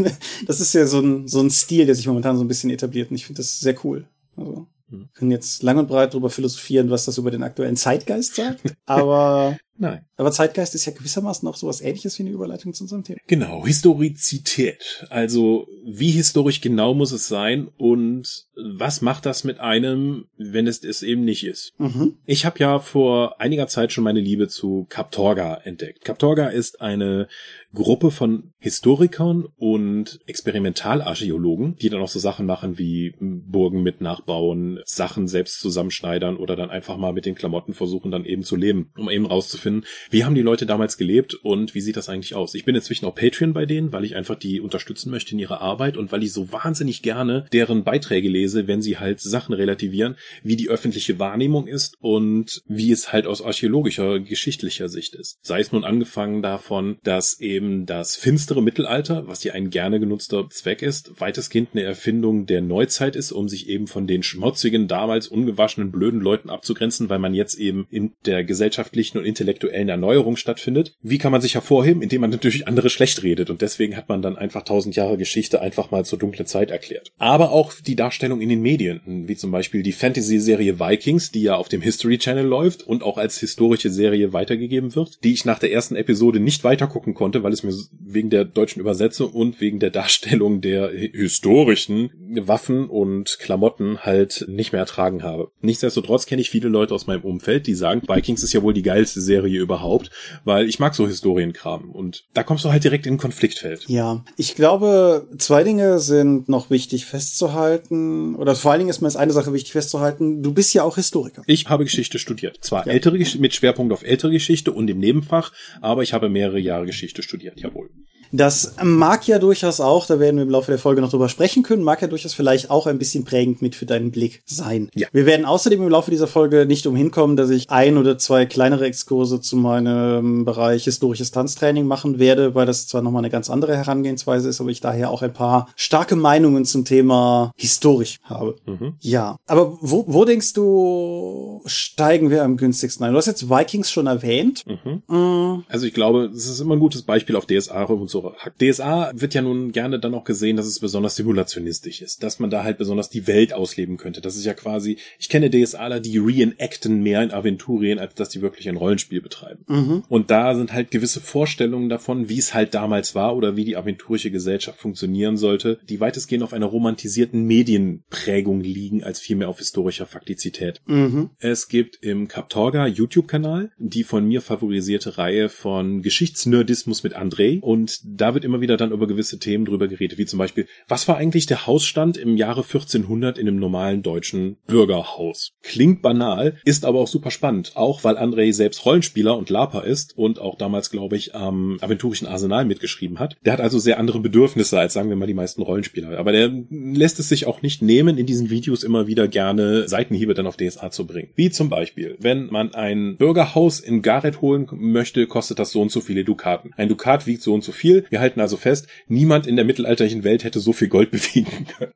Das ist ja so ein, so ein Stil, der sich momentan so ein bisschen etabliert und ich finde das sehr cool. Also. Wir können jetzt lang und breit darüber philosophieren, was das über den aktuellen Zeitgeist sagt, [laughs] aber Nein. Aber Zeitgeist ist ja gewissermaßen auch sowas ähnliches wie eine Überleitung zu unserem Thema. Genau, Historizität. Also wie historisch genau muss es sein und was macht das mit einem, wenn es es eben nicht ist? Mhm. Ich habe ja vor einiger Zeit schon meine Liebe zu Kaptorga entdeckt. Kaptorga ist eine Gruppe von Historikern und Experimentalarchäologen, die dann auch so Sachen machen wie Burgen mit nachbauen, Sachen selbst zusammenschneidern oder dann einfach mal mit den Klamotten versuchen dann eben zu leben, um eben rauszufinden, wie haben die Leute damals gelebt und wie sieht das eigentlich aus. Ich bin inzwischen auch Patreon bei denen, weil ich einfach die unterstützen möchte in ihrer Arbeit und weil ich so wahnsinnig gerne deren Beiträge lese, wenn sie halt Sachen relativieren, wie die öffentliche Wahrnehmung ist und wie es halt aus archäologischer, geschichtlicher Sicht ist. Sei es nun angefangen davon, dass eben eben das finstere Mittelalter, was ja ein gerne genutzter Zweck ist, weitestgehend eine Erfindung der Neuzeit ist, um sich eben von den schmutzigen, damals ungewaschenen, blöden Leuten abzugrenzen, weil man jetzt eben in der gesellschaftlichen und intellektuellen Erneuerung stattfindet. Wie kann man sich hervorheben? Indem man natürlich andere schlecht redet und deswegen hat man dann einfach tausend Jahre Geschichte einfach mal zur dunklen Zeit erklärt. Aber auch die Darstellung in den Medien, wie zum Beispiel die Fantasy-Serie Vikings, die ja auf dem History Channel läuft und auch als historische Serie weitergegeben wird, die ich nach der ersten Episode nicht weitergucken konnte, weil es mir wegen der deutschen Übersetzung und wegen der Darstellung der historischen Waffen und Klamotten halt nicht mehr ertragen habe. Nichtsdestotrotz kenne ich viele Leute aus meinem Umfeld, die sagen, Vikings ist ja wohl die geilste Serie überhaupt, weil ich mag so Historienkram und da kommst du halt direkt in ein Konfliktfeld. Ja, ich glaube, zwei Dinge sind noch wichtig festzuhalten oder vor allen Dingen ist mir jetzt eine Sache wichtig festzuhalten. Du bist ja auch Historiker. Ich habe Geschichte studiert. Zwar ja. ältere mit Schwerpunkt auf ältere Geschichte und im Nebenfach, aber ich habe mehrere Jahre Geschichte studiert, jawohl. Das mag ja durchaus auch, da werden wir im Laufe der Folge noch drüber sprechen können, mag ja durchaus vielleicht auch ein bisschen prägend mit für deinen Blick sein. Ja. Wir werden außerdem im Laufe dieser Folge nicht umhin kommen, dass ich ein oder zwei kleinere Exkurse zu meinem Bereich historisches Tanztraining machen werde, weil das zwar nochmal eine ganz andere Herangehensweise ist, aber ich daher auch ein paar starke Meinungen zum Thema historisch habe. Mhm. Ja. Aber wo, wo denkst du, steigen wir am günstigsten ein? Du hast jetzt Vikings schon erwähnt. Mhm. Mhm. Also ich glaube, es ist immer ein gutes Beispiel auf DSA und so hackt. DSA wird ja nun gerne dann auch gesehen, dass es besonders simulationistisch ist, dass man da halt besonders die Welt ausleben könnte. Das ist ja quasi, ich kenne DSAler, die reenacten mehr in Aventurien, als dass die wirklich ein Rollenspiel betreiben. Mhm. Und da sind halt gewisse Vorstellungen davon, wie es halt damals war oder wie die aventurische Gesellschaft funktionieren sollte, die weitestgehend auf einer romantisierten Medienprägung liegen, als vielmehr auf historischer Faktizität. Mhm. Es gibt im Kaptorga YouTube-Kanal die von mir favorisierte Reihe von Geschichtsnerdismus mit André und da wird immer wieder dann über gewisse Themen drüber geredet, wie zum Beispiel, was war eigentlich der Hausstand im Jahre 1400 in einem normalen deutschen Bürgerhaus? Klingt banal, ist aber auch super spannend, auch weil André selbst Rollenspieler und Lapa ist und auch damals, glaube ich, am aventurischen Arsenal mitgeschrieben hat. Der hat also sehr andere Bedürfnisse als, sagen wir mal, die meisten Rollenspieler. Aber der lässt es sich auch nicht nehmen, in diesen Videos immer wieder gerne Seitenhiebe dann auf DSA zu bringen. Wie zum Beispiel, wenn man ein Bürgerhaus in Gareth holen möchte, kostet das so und so viele Dukaten. Ein Dukat wiegt so und so viel. Wir halten also fest, niemand in der mittelalterlichen Welt hätte so viel Gold [laughs] bewegen können,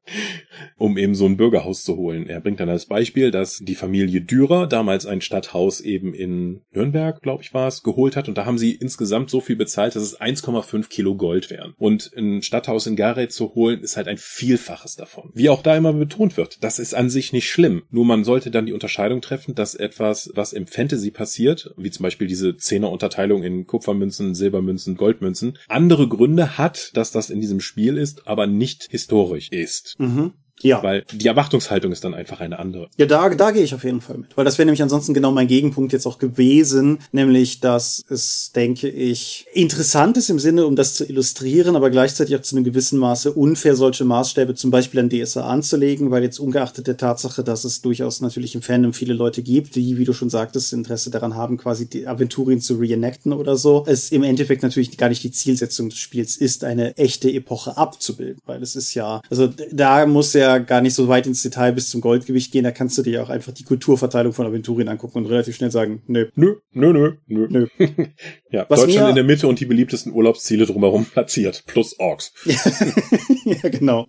um eben so ein Bürgerhaus zu holen. Er bringt dann als Beispiel, dass die Familie Dürer damals ein Stadthaus eben in Nürnberg, glaube ich war es, geholt hat und da haben sie insgesamt so viel bezahlt, dass es 1,5 Kilo Gold wären. Und ein Stadthaus in Gareth zu holen, ist halt ein Vielfaches davon. Wie auch da immer betont wird, das ist an sich nicht schlimm. Nur man sollte dann die Unterscheidung treffen, dass etwas, was im Fantasy passiert, wie zum Beispiel diese Zehner-Unterteilung in Kupfermünzen, Silbermünzen, Goldmünzen, andere Gründe hat, dass das in diesem Spiel ist, aber nicht historisch ist. Mhm. Ja. Weil die Erwartungshaltung ist dann einfach eine andere. Ja, da, da gehe ich auf jeden Fall mit. Weil das wäre nämlich ansonsten genau mein Gegenpunkt jetzt auch gewesen. Nämlich, dass es, denke ich, interessant ist im Sinne, um das zu illustrieren, aber gleichzeitig auch zu einem gewissen Maße unfair, solche Maßstäbe zum Beispiel an DSA anzulegen, weil jetzt ungeachtet der Tatsache, dass es durchaus natürlich im Fandom viele Leute gibt, die, wie du schon sagtest, Interesse daran haben, quasi die Aventurien zu reenacten oder so, es im Endeffekt natürlich gar nicht die Zielsetzung des Spiels ist, eine echte Epoche abzubilden. Weil es ist ja, also da muss ja gar nicht so weit ins Detail bis zum Goldgewicht gehen. Da kannst du dir auch einfach die Kulturverteilung von Aventurien angucken und relativ schnell sagen, nö. Nö, nö, nö, nö. nö. [laughs] ja, Was Deutschland in der Mitte und die beliebtesten Urlaubsziele drumherum platziert. Plus Orks. [laughs] ja, genau.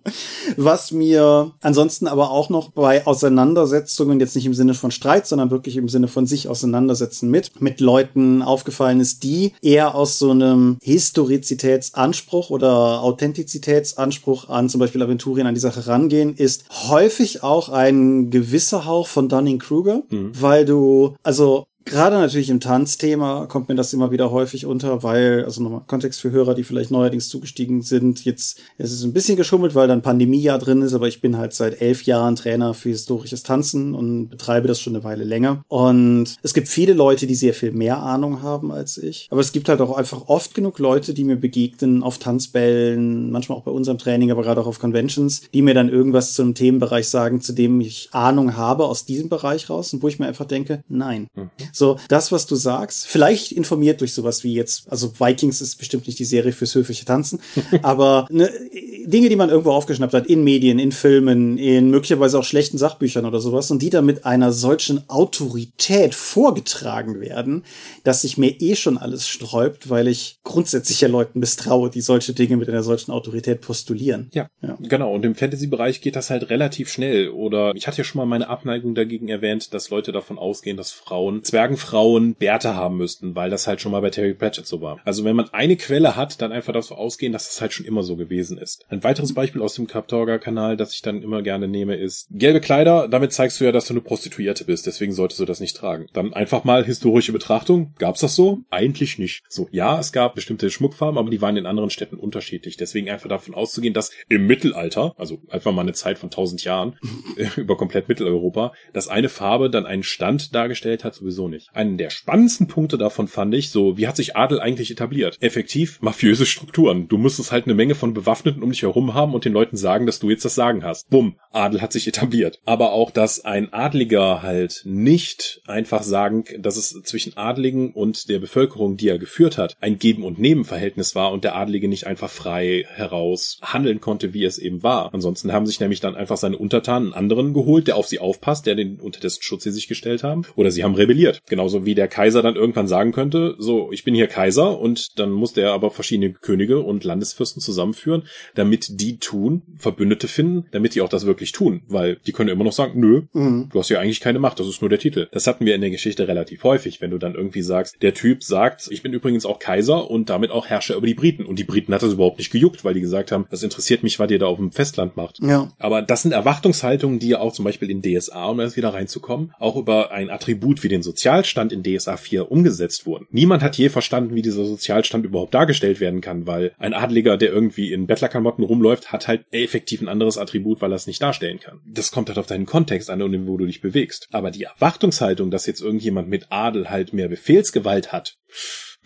Was mir ansonsten aber auch noch bei Auseinandersetzungen, jetzt nicht im Sinne von Streit, sondern wirklich im Sinne von sich auseinandersetzen mit, mit Leuten aufgefallen ist, die eher aus so einem Historizitätsanspruch oder Authentizitätsanspruch an zum Beispiel Aventurien an die Sache rangehen, ist häufig auch ein gewisser Hauch von Dunning-Kruger, mhm. weil du, also Gerade natürlich im Tanzthema kommt mir das immer wieder häufig unter, weil, also nochmal Kontext für Hörer, die vielleicht neuerdings zugestiegen sind, jetzt es ist ein bisschen geschummelt, weil dann Pandemie ja drin ist, aber ich bin halt seit elf Jahren Trainer für historisches Tanzen und betreibe das schon eine Weile länger. Und es gibt viele Leute, die sehr viel mehr Ahnung haben als ich. Aber es gibt halt auch einfach oft genug Leute, die mir begegnen auf Tanzbällen, manchmal auch bei unserem Training, aber gerade auch auf Conventions, die mir dann irgendwas zu einem Themenbereich sagen, zu dem ich Ahnung habe aus diesem Bereich raus und wo ich mir einfach denke, nein. Mhm. So, das, was du sagst, vielleicht informiert durch sowas wie jetzt, also Vikings ist bestimmt nicht die Serie fürs höfliche Tanzen, [laughs] aber ne, Dinge, die man irgendwo aufgeschnappt hat, in Medien, in Filmen, in möglicherweise auch schlechten Sachbüchern oder sowas, und die dann mit einer solchen Autorität vorgetragen werden, dass sich mir eh schon alles sträubt, weil ich grundsätzlich ja Leuten misstraue, die solche Dinge mit einer solchen Autorität postulieren. Ja, ja. genau. Und im Fantasy-Bereich geht das halt relativ schnell. Oder ich hatte ja schon mal meine Abneigung dagegen erwähnt, dass Leute davon ausgehen, dass Frauen Zwerge Zwergenfrauen Bärte haben müssten, weil das halt schon mal bei Terry Pratchett so war. Also wenn man eine Quelle hat, dann einfach davon ausgehen, dass das halt schon immer so gewesen ist. Ein weiteres Beispiel aus dem Captorga-Kanal, das ich dann immer gerne nehme, ist gelbe Kleider. Damit zeigst du ja, dass du eine Prostituierte bist. Deswegen solltest du das nicht tragen. Dann einfach mal historische Betrachtung. Gab's das so? Eigentlich nicht. So, ja, es gab bestimmte Schmuckfarben, aber die waren in anderen Städten unterschiedlich. Deswegen einfach davon auszugehen, dass im Mittelalter, also einfach mal eine Zeit von tausend Jahren [laughs] über komplett Mitteleuropa, dass eine Farbe dann einen Stand dargestellt hat, sowieso nicht nicht. Einen der spannendsten Punkte davon fand ich so, wie hat sich Adel eigentlich etabliert? Effektiv mafiöse Strukturen. Du musstest halt eine Menge von Bewaffneten um dich herum haben und den Leuten sagen, dass du jetzt das Sagen hast. Bumm, Adel hat sich etabliert. Aber auch, dass ein Adliger halt nicht einfach sagen, dass es zwischen Adligen und der Bevölkerung, die er geführt hat, ein Geben- und Nehmen-Verhältnis war und der Adlige nicht einfach frei heraus handeln konnte, wie es eben war. Ansonsten haben sich nämlich dann einfach seine Untertanen anderen geholt, der auf sie aufpasst, der den unter dessen Schutz sie sich gestellt haben. Oder sie haben rebelliert. Genauso wie der Kaiser dann irgendwann sagen könnte, so, ich bin hier Kaiser und dann muss der aber verschiedene Könige und Landesfürsten zusammenführen, damit die tun, Verbündete finden, damit die auch das wirklich tun, weil die können immer noch sagen, nö, mhm. du hast ja eigentlich keine Macht, das ist nur der Titel. Das hatten wir in der Geschichte relativ häufig, wenn du dann irgendwie sagst, der Typ sagt, ich bin übrigens auch Kaiser und damit auch Herrscher über die Briten. Und die Briten hat das überhaupt nicht gejuckt, weil die gesagt haben, das interessiert mich, was ihr da auf dem Festland macht. Ja. Aber das sind Erwartungshaltungen, die ja auch zum Beispiel in DSA, um jetzt wieder reinzukommen, auch über ein Attribut wie den Sozialstand in DSA 4 umgesetzt wurden. Niemand hat je verstanden, wie dieser Sozialstand überhaupt dargestellt werden kann, weil ein Adliger, der irgendwie in Bettlerklamotten rumläuft, hat halt effektiv ein anderes Attribut, weil er es nicht darstellen kann. Das kommt halt auf deinen Kontext an und wo du dich bewegst. Aber die Erwartungshaltung, dass jetzt irgendjemand mit Adel halt mehr Befehlsgewalt hat,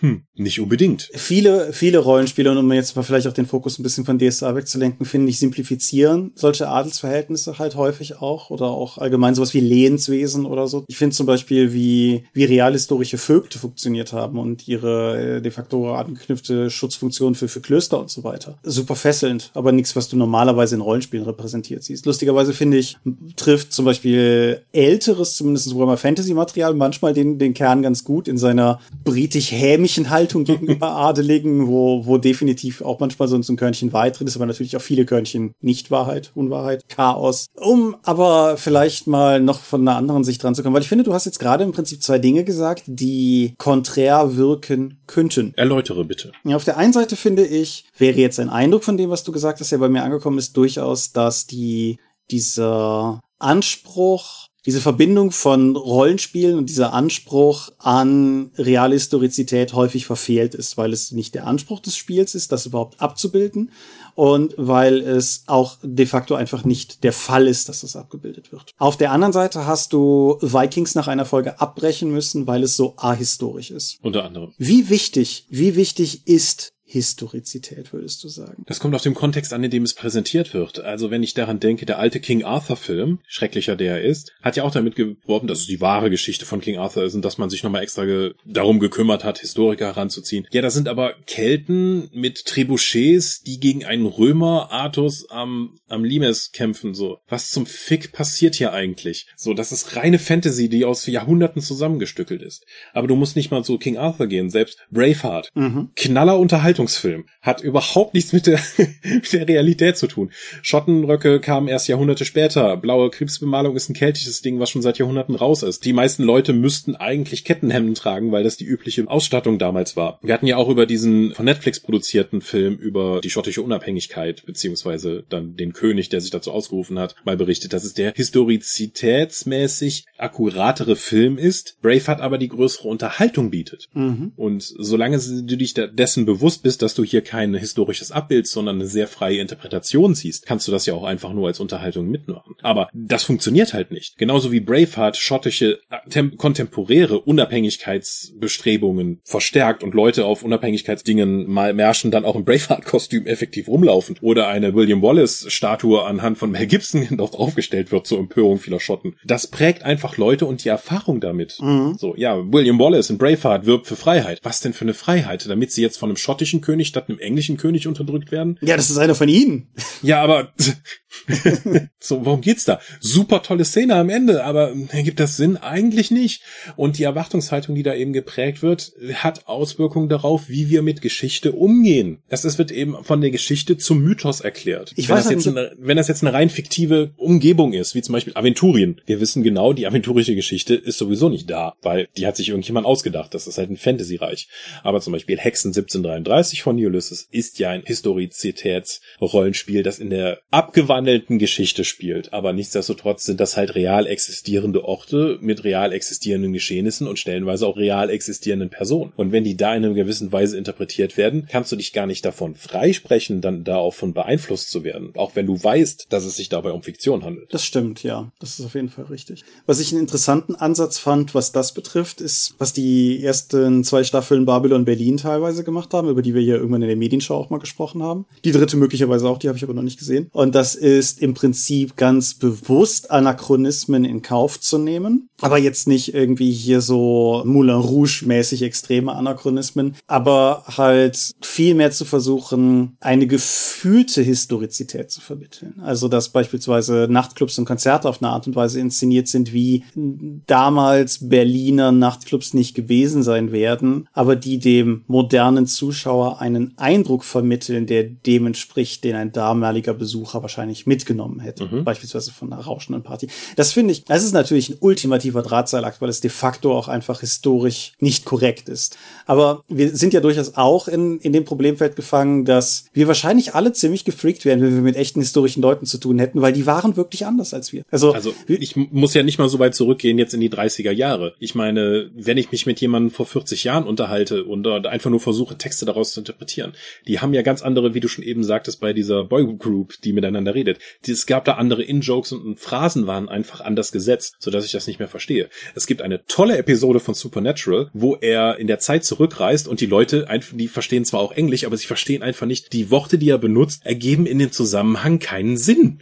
hm, nicht unbedingt. Viele, viele Rollenspiele, und um jetzt mal vielleicht auch den Fokus ein bisschen von DSA wegzulenken, finde ich, simplifizieren solche Adelsverhältnisse halt häufig auch oder auch allgemein sowas wie Lehenswesen oder so. Ich finde zum Beispiel, wie, wie realhistorische Vögte funktioniert haben und ihre äh, de facto angeknüpfte Schutzfunktion für, für Klöster und so weiter. Super fesselnd, aber nichts, was du normalerweise in Rollenspielen repräsentiert siehst. Lustigerweise finde ich, trifft zum Beispiel älteres, zumindest Warhammer Fantasy-Material manchmal den, den Kern ganz gut in seiner britisch-hämischen ähnlichen Haltung gegenüber [laughs] Adeligen, wo, wo definitiv auch manchmal so, ein Körnchen Wahrheit drin ist, aber natürlich auch viele Körnchen Nicht-Wahrheit, Unwahrheit, Chaos. Um aber vielleicht mal noch von einer anderen Sicht dran zu kommen, weil ich finde, du hast jetzt gerade im Prinzip zwei Dinge gesagt, die konträr wirken könnten. Erläutere bitte. Ja, auf der einen Seite finde ich, wäre jetzt ein Eindruck von dem, was du gesagt hast, der bei mir angekommen ist, durchaus, dass die, dieser Anspruch diese Verbindung von Rollenspielen und dieser Anspruch an Realhistorizität häufig verfehlt ist, weil es nicht der Anspruch des Spiels ist, das überhaupt abzubilden und weil es auch de facto einfach nicht der Fall ist, dass das abgebildet wird. Auf der anderen Seite hast du Vikings nach einer Folge abbrechen müssen, weil es so ahistorisch ist. Unter anderem. Wie wichtig, wie wichtig ist Historizität, würdest du sagen? Das kommt auf dem Kontext an, in dem es präsentiert wird. Also wenn ich daran denke, der alte King Arthur-Film, schrecklicher der er ist, hat ja auch damit geworben, dass es die wahre Geschichte von King Arthur ist und dass man sich nochmal extra ge darum gekümmert hat, Historiker heranzuziehen. Ja, das sind aber Kelten mit Trebuchets, die gegen einen Römer Artus am, am Limes kämpfen, so. Was zum Fick passiert hier eigentlich? So, das ist reine Fantasy, die aus Jahrhunderten zusammengestückelt ist. Aber du musst nicht mal zu King Arthur gehen, selbst Braveheart. Mhm. Knaller Unterhaltung Unterhaltungsfilm. Hat überhaupt nichts mit der, [laughs] mit der Realität zu tun. Schottenröcke kamen erst Jahrhunderte später. Blaue Krebsbemalung ist ein keltisches Ding, was schon seit Jahrhunderten raus ist. Die meisten Leute müssten eigentlich Kettenhemden tragen, weil das die übliche Ausstattung damals war. Wir hatten ja auch über diesen von Netflix produzierten Film über die schottische Unabhängigkeit, beziehungsweise dann den König, der sich dazu ausgerufen hat, mal berichtet, dass es der historizitätsmäßig akkuratere Film ist. Braveheart aber die größere Unterhaltung bietet. Mhm. Und solange du dich dessen bewusst bist, bist, dass du hier kein historisches Abbild, sondern eine sehr freie Interpretation siehst, kannst du das ja auch einfach nur als Unterhaltung mitmachen. Aber das funktioniert halt nicht. Genauso wie Braveheart schottische äh, kontemporäre Unabhängigkeitsbestrebungen verstärkt und Leute auf Unabhängigkeitsdingen mal Märschen dann auch im Braveheart-Kostüm effektiv rumlaufen oder eine William Wallace-Statue anhand von Mel Gibson [laughs] dort aufgestellt wird zur Empörung vieler Schotten. Das prägt einfach Leute und die Erfahrung damit. Mhm. So, ja, William Wallace in Braveheart wirbt für Freiheit. Was denn für eine Freiheit? Damit sie jetzt von einem schottischen britischen König statt einem englischen König unterdrückt werden. Ja, das ist einer von ihnen. Ja, aber [laughs] so, worum geht's da? Super tolle Szene am Ende, aber ergibt das Sinn? Eigentlich nicht. Und die Erwartungshaltung, die da eben geprägt wird, hat Auswirkungen darauf, wie wir mit Geschichte umgehen. Das, das wird eben von der Geschichte zum Mythos erklärt. Ich wenn, weiß das jetzt eine, wenn das jetzt eine rein fiktive Umgebung ist, wie zum Beispiel Aventurien. Wir wissen genau, die aventurische Geschichte ist sowieso nicht da, weil die hat sich irgendjemand ausgedacht. Das ist halt ein Fantasy-Reich. Aber zum Beispiel Hexen 1733 von Ulysses ist ja ein Historizitätsrollenspiel, das in der abgewandten verwandelten Geschichte spielt. Aber nichtsdestotrotz sind das halt real existierende Orte mit real existierenden Geschehnissen und stellenweise auch real existierenden Personen. Und wenn die da in einer gewissen Weise interpretiert werden, kannst du dich gar nicht davon freisprechen, dann da auch von beeinflusst zu werden. Auch wenn du weißt, dass es sich dabei um Fiktion handelt. Das stimmt, ja. Das ist auf jeden Fall richtig. Was ich einen interessanten Ansatz fand, was das betrifft, ist, was die ersten zwei Staffeln Babylon Berlin teilweise gemacht haben, über die wir hier irgendwann in der Medienschau auch mal gesprochen haben. Die dritte möglicherweise auch, die habe ich aber noch nicht gesehen. Und das ist ist im Prinzip ganz bewusst Anachronismen in Kauf zu nehmen. Aber jetzt nicht irgendwie hier so Moulin Rouge mäßig extreme Anachronismen, aber halt viel mehr zu versuchen, eine gefühlte Historizität zu vermitteln. Also, dass beispielsweise Nachtclubs und Konzerte auf eine Art und Weise inszeniert sind, wie damals Berliner Nachtclubs nicht gewesen sein werden, aber die dem modernen Zuschauer einen Eindruck vermitteln, der dem entspricht, den ein damaliger Besucher wahrscheinlich mitgenommen hätte. Mhm. Beispielsweise von einer rauschenden Party. Das finde ich, das ist natürlich ein ultimativer Drahtseilakt, weil es de facto auch einfach historisch nicht korrekt ist. Aber wir sind ja durchaus auch in, in dem Problemfeld gefangen, dass wir wahrscheinlich alle ziemlich gefreakt wären, wenn wir mit echten historischen Leuten zu tun hätten, weil die waren wirklich anders als wir. Also, also ich muss ja nicht mal so weit zurückgehen jetzt in die 30er Jahre. Ich meine, wenn ich mich mit jemandem vor 40 Jahren unterhalte und einfach nur versuche, Texte daraus zu interpretieren, die haben ja ganz andere, wie du schon eben sagtest, bei dieser Boygroup, die miteinander redet. Es gab da andere In-Jokes und Phrasen waren einfach anders gesetzt, sodass ich das nicht mehr verstehe. Es gibt eine tolle Episode von Supernatural, wo er in der Zeit zurückreist und die Leute, die verstehen zwar auch Englisch, aber sie verstehen einfach nicht, die Worte, die er benutzt, ergeben in dem Zusammenhang keinen Sinn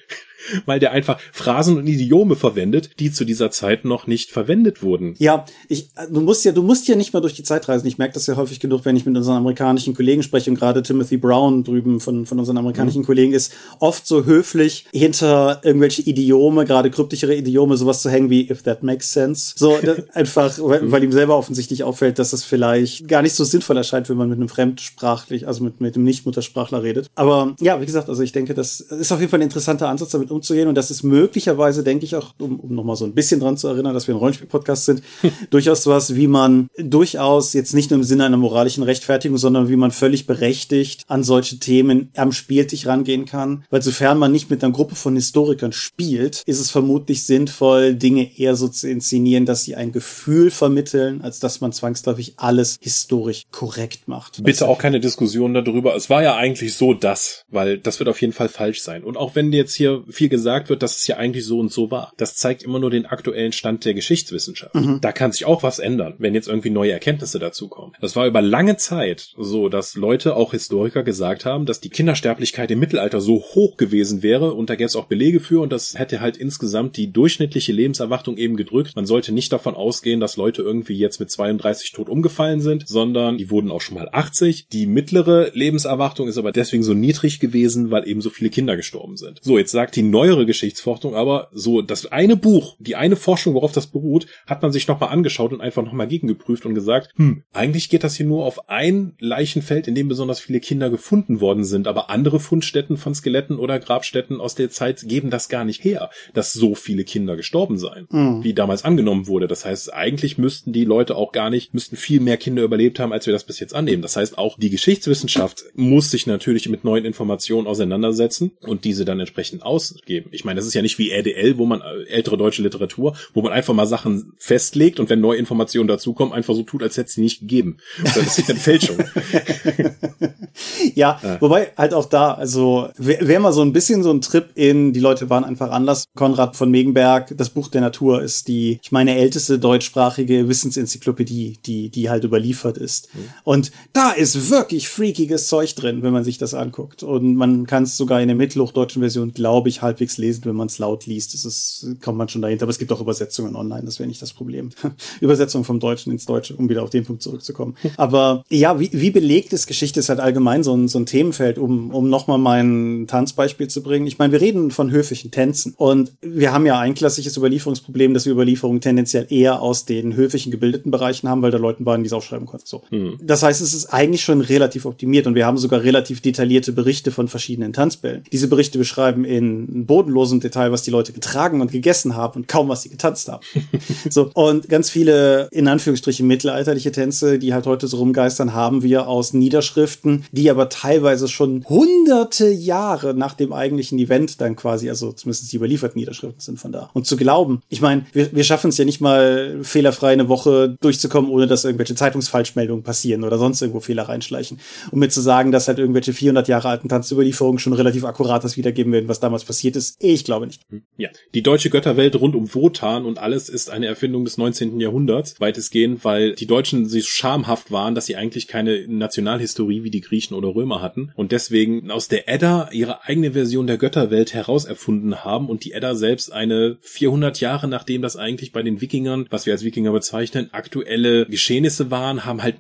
weil der einfach Phrasen und Idiome verwendet, die zu dieser Zeit noch nicht verwendet wurden. Ja, ich, du musst ja, du musst ja nicht mal durch die Zeit reisen. Ich merke das ja häufig genug, wenn ich mit unseren amerikanischen Kollegen spreche und gerade Timothy Brown drüben von, von unseren amerikanischen mhm. Kollegen ist oft so höflich hinter irgendwelche Idiome, gerade kryptischere Idiome, sowas zu hängen wie if that makes sense. So [laughs] einfach, weil, weil ihm selber offensichtlich auffällt, dass das vielleicht gar nicht so sinnvoll erscheint, wenn man mit einem fremdsprachlich, also mit, mit einem Nicht-Muttersprachler redet. Aber ja, wie gesagt, also ich denke, das ist auf jeden Fall ein interessanter Ansatz, damit umzugehen. Und das ist möglicherweise, denke ich auch, um, um nochmal so ein bisschen dran zu erinnern, dass wir ein Rollenspiel-Podcast sind, [laughs] durchaus was, wie man durchaus jetzt nicht nur im Sinne einer moralischen Rechtfertigung, sondern wie man völlig berechtigt an solche Themen am Spieltisch rangehen kann. Weil sofern man nicht mit einer Gruppe von Historikern spielt, ist es vermutlich sinnvoll, Dinge eher so zu inszenieren, dass sie ein Gefühl vermitteln, als dass man zwangsläufig alles historisch korrekt macht. Bitte auch keine Diskussion darüber. Es war ja eigentlich so das, weil das wird auf jeden Fall falsch sein. Und auch wenn jetzt hier viel gesagt wird, dass es ja eigentlich so und so war. Das zeigt immer nur den aktuellen Stand der Geschichtswissenschaft. Mhm. Da kann sich auch was ändern, wenn jetzt irgendwie neue Erkenntnisse dazukommen. Das war über lange Zeit so, dass Leute, auch Historiker, gesagt haben, dass die Kindersterblichkeit im Mittelalter so hoch gewesen wäre und da gäbe es auch Belege für und das hätte halt insgesamt die durchschnittliche Lebenserwartung eben gedrückt. Man sollte nicht davon ausgehen, dass Leute irgendwie jetzt mit 32 tot umgefallen sind, sondern die wurden auch schon mal 80. Die mittlere Lebenserwartung ist aber deswegen so niedrig gewesen, weil eben so viele Kinder gestorben sind. So, jetzt sagt die neuere Geschichtsforschung, aber so das eine Buch, die eine Forschung, worauf das beruht, hat man sich nochmal angeschaut und einfach nochmal gegengeprüft und gesagt, hm, eigentlich geht das hier nur auf ein Leichenfeld, in dem besonders viele Kinder gefunden worden sind, aber andere Fundstätten von Skeletten oder Grabstätten aus der Zeit geben das gar nicht her, dass so viele Kinder gestorben seien, mhm. wie damals angenommen wurde. Das heißt, eigentlich müssten die Leute auch gar nicht, müssten viel mehr Kinder überlebt haben, als wir das bis jetzt annehmen. Das heißt, auch die Geschichtswissenschaft muss sich natürlich mit neuen Informationen auseinandersetzen und diese dann entsprechend aus geben. Ich meine, das ist ja nicht wie RDL, wo man äh, ältere deutsche Literatur, wo man einfach mal Sachen festlegt und wenn neue Informationen dazukommen, einfach so tut, als hätte es sie nicht gegeben. Das ist eine Fälschung. [laughs] ja, ja, wobei halt auch da, also wäre wär mal so ein bisschen so ein Trip in, die Leute waren einfach anders. Konrad von Megenberg, das Buch der Natur ist die, ich meine, älteste deutschsprachige Wissensenzyklopädie, die, die halt überliefert ist. Mhm. Und da ist wirklich freakiges Zeug drin, wenn man sich das anguckt. Und man kann es sogar in der mittelhochdeutschen Version, glaube ich, halbwegs lesen, wenn man es laut liest. Das ist, kommt man schon dahinter. Aber es gibt auch Übersetzungen online, das wäre nicht das Problem. [laughs] Übersetzung vom Deutschen ins Deutsche, um wieder auf den Punkt zurückzukommen. Aber ja, wie, wie belegt ist Geschichte, ist halt allgemein so ein, so ein Themenfeld, um, um nochmal mein Tanzbeispiel zu bringen. Ich meine, wir reden von höfischen Tänzen und wir haben ja ein klassisches Überlieferungsproblem, dass wir Überlieferungen tendenziell eher aus den höfischen gebildeten Bereichen haben, weil da Leuten waren, die es aufschreiben konnten. So. Mhm. Das heißt, es ist eigentlich schon relativ optimiert und wir haben sogar relativ detaillierte Berichte von verschiedenen Tanzbällen. Diese Berichte beschreiben in bodenlosem Detail, was die Leute getragen und gegessen haben und kaum was sie getanzt haben. [laughs] so. Und ganz viele, in Anführungsstrichen, mittelalterliche Tänze, die halt heute so rumgeistern, haben wir aus Niederschriften, die aber teilweise schon hunderte Jahre nach dem eigentlichen Event dann quasi, also zumindest die überlieferten Niederschriften sind von da. Und zu glauben, ich meine, wir, wir schaffen es ja nicht mal fehlerfrei eine Woche durchzukommen, ohne dass irgendwelche Zeitungsfalschmeldungen passieren oder sonst irgendwo Fehler reinschleichen. Um mir zu sagen, dass halt irgendwelche 400 Jahre alten Tanzüberlieferungen schon relativ akkurat das wiedergeben werden, was damals passiert ist, ich glaube nicht. Hm. Ja, die deutsche Götterwelt rund um Wotan und alles ist eine Erfindung des 19. Jahrhunderts, weitestgehend, weil die Deutschen sich schamhaft waren, dass sie eigentlich keine Nationalhistorie wie die Griechen Griechen oder Römer hatten und deswegen aus der Edda ihre eigene Version der Götterwelt heraus erfunden haben und die Edda selbst eine 400 Jahre nachdem das eigentlich bei den Wikingern, was wir als Wikinger bezeichnen, aktuelle Geschehnisse waren, haben halt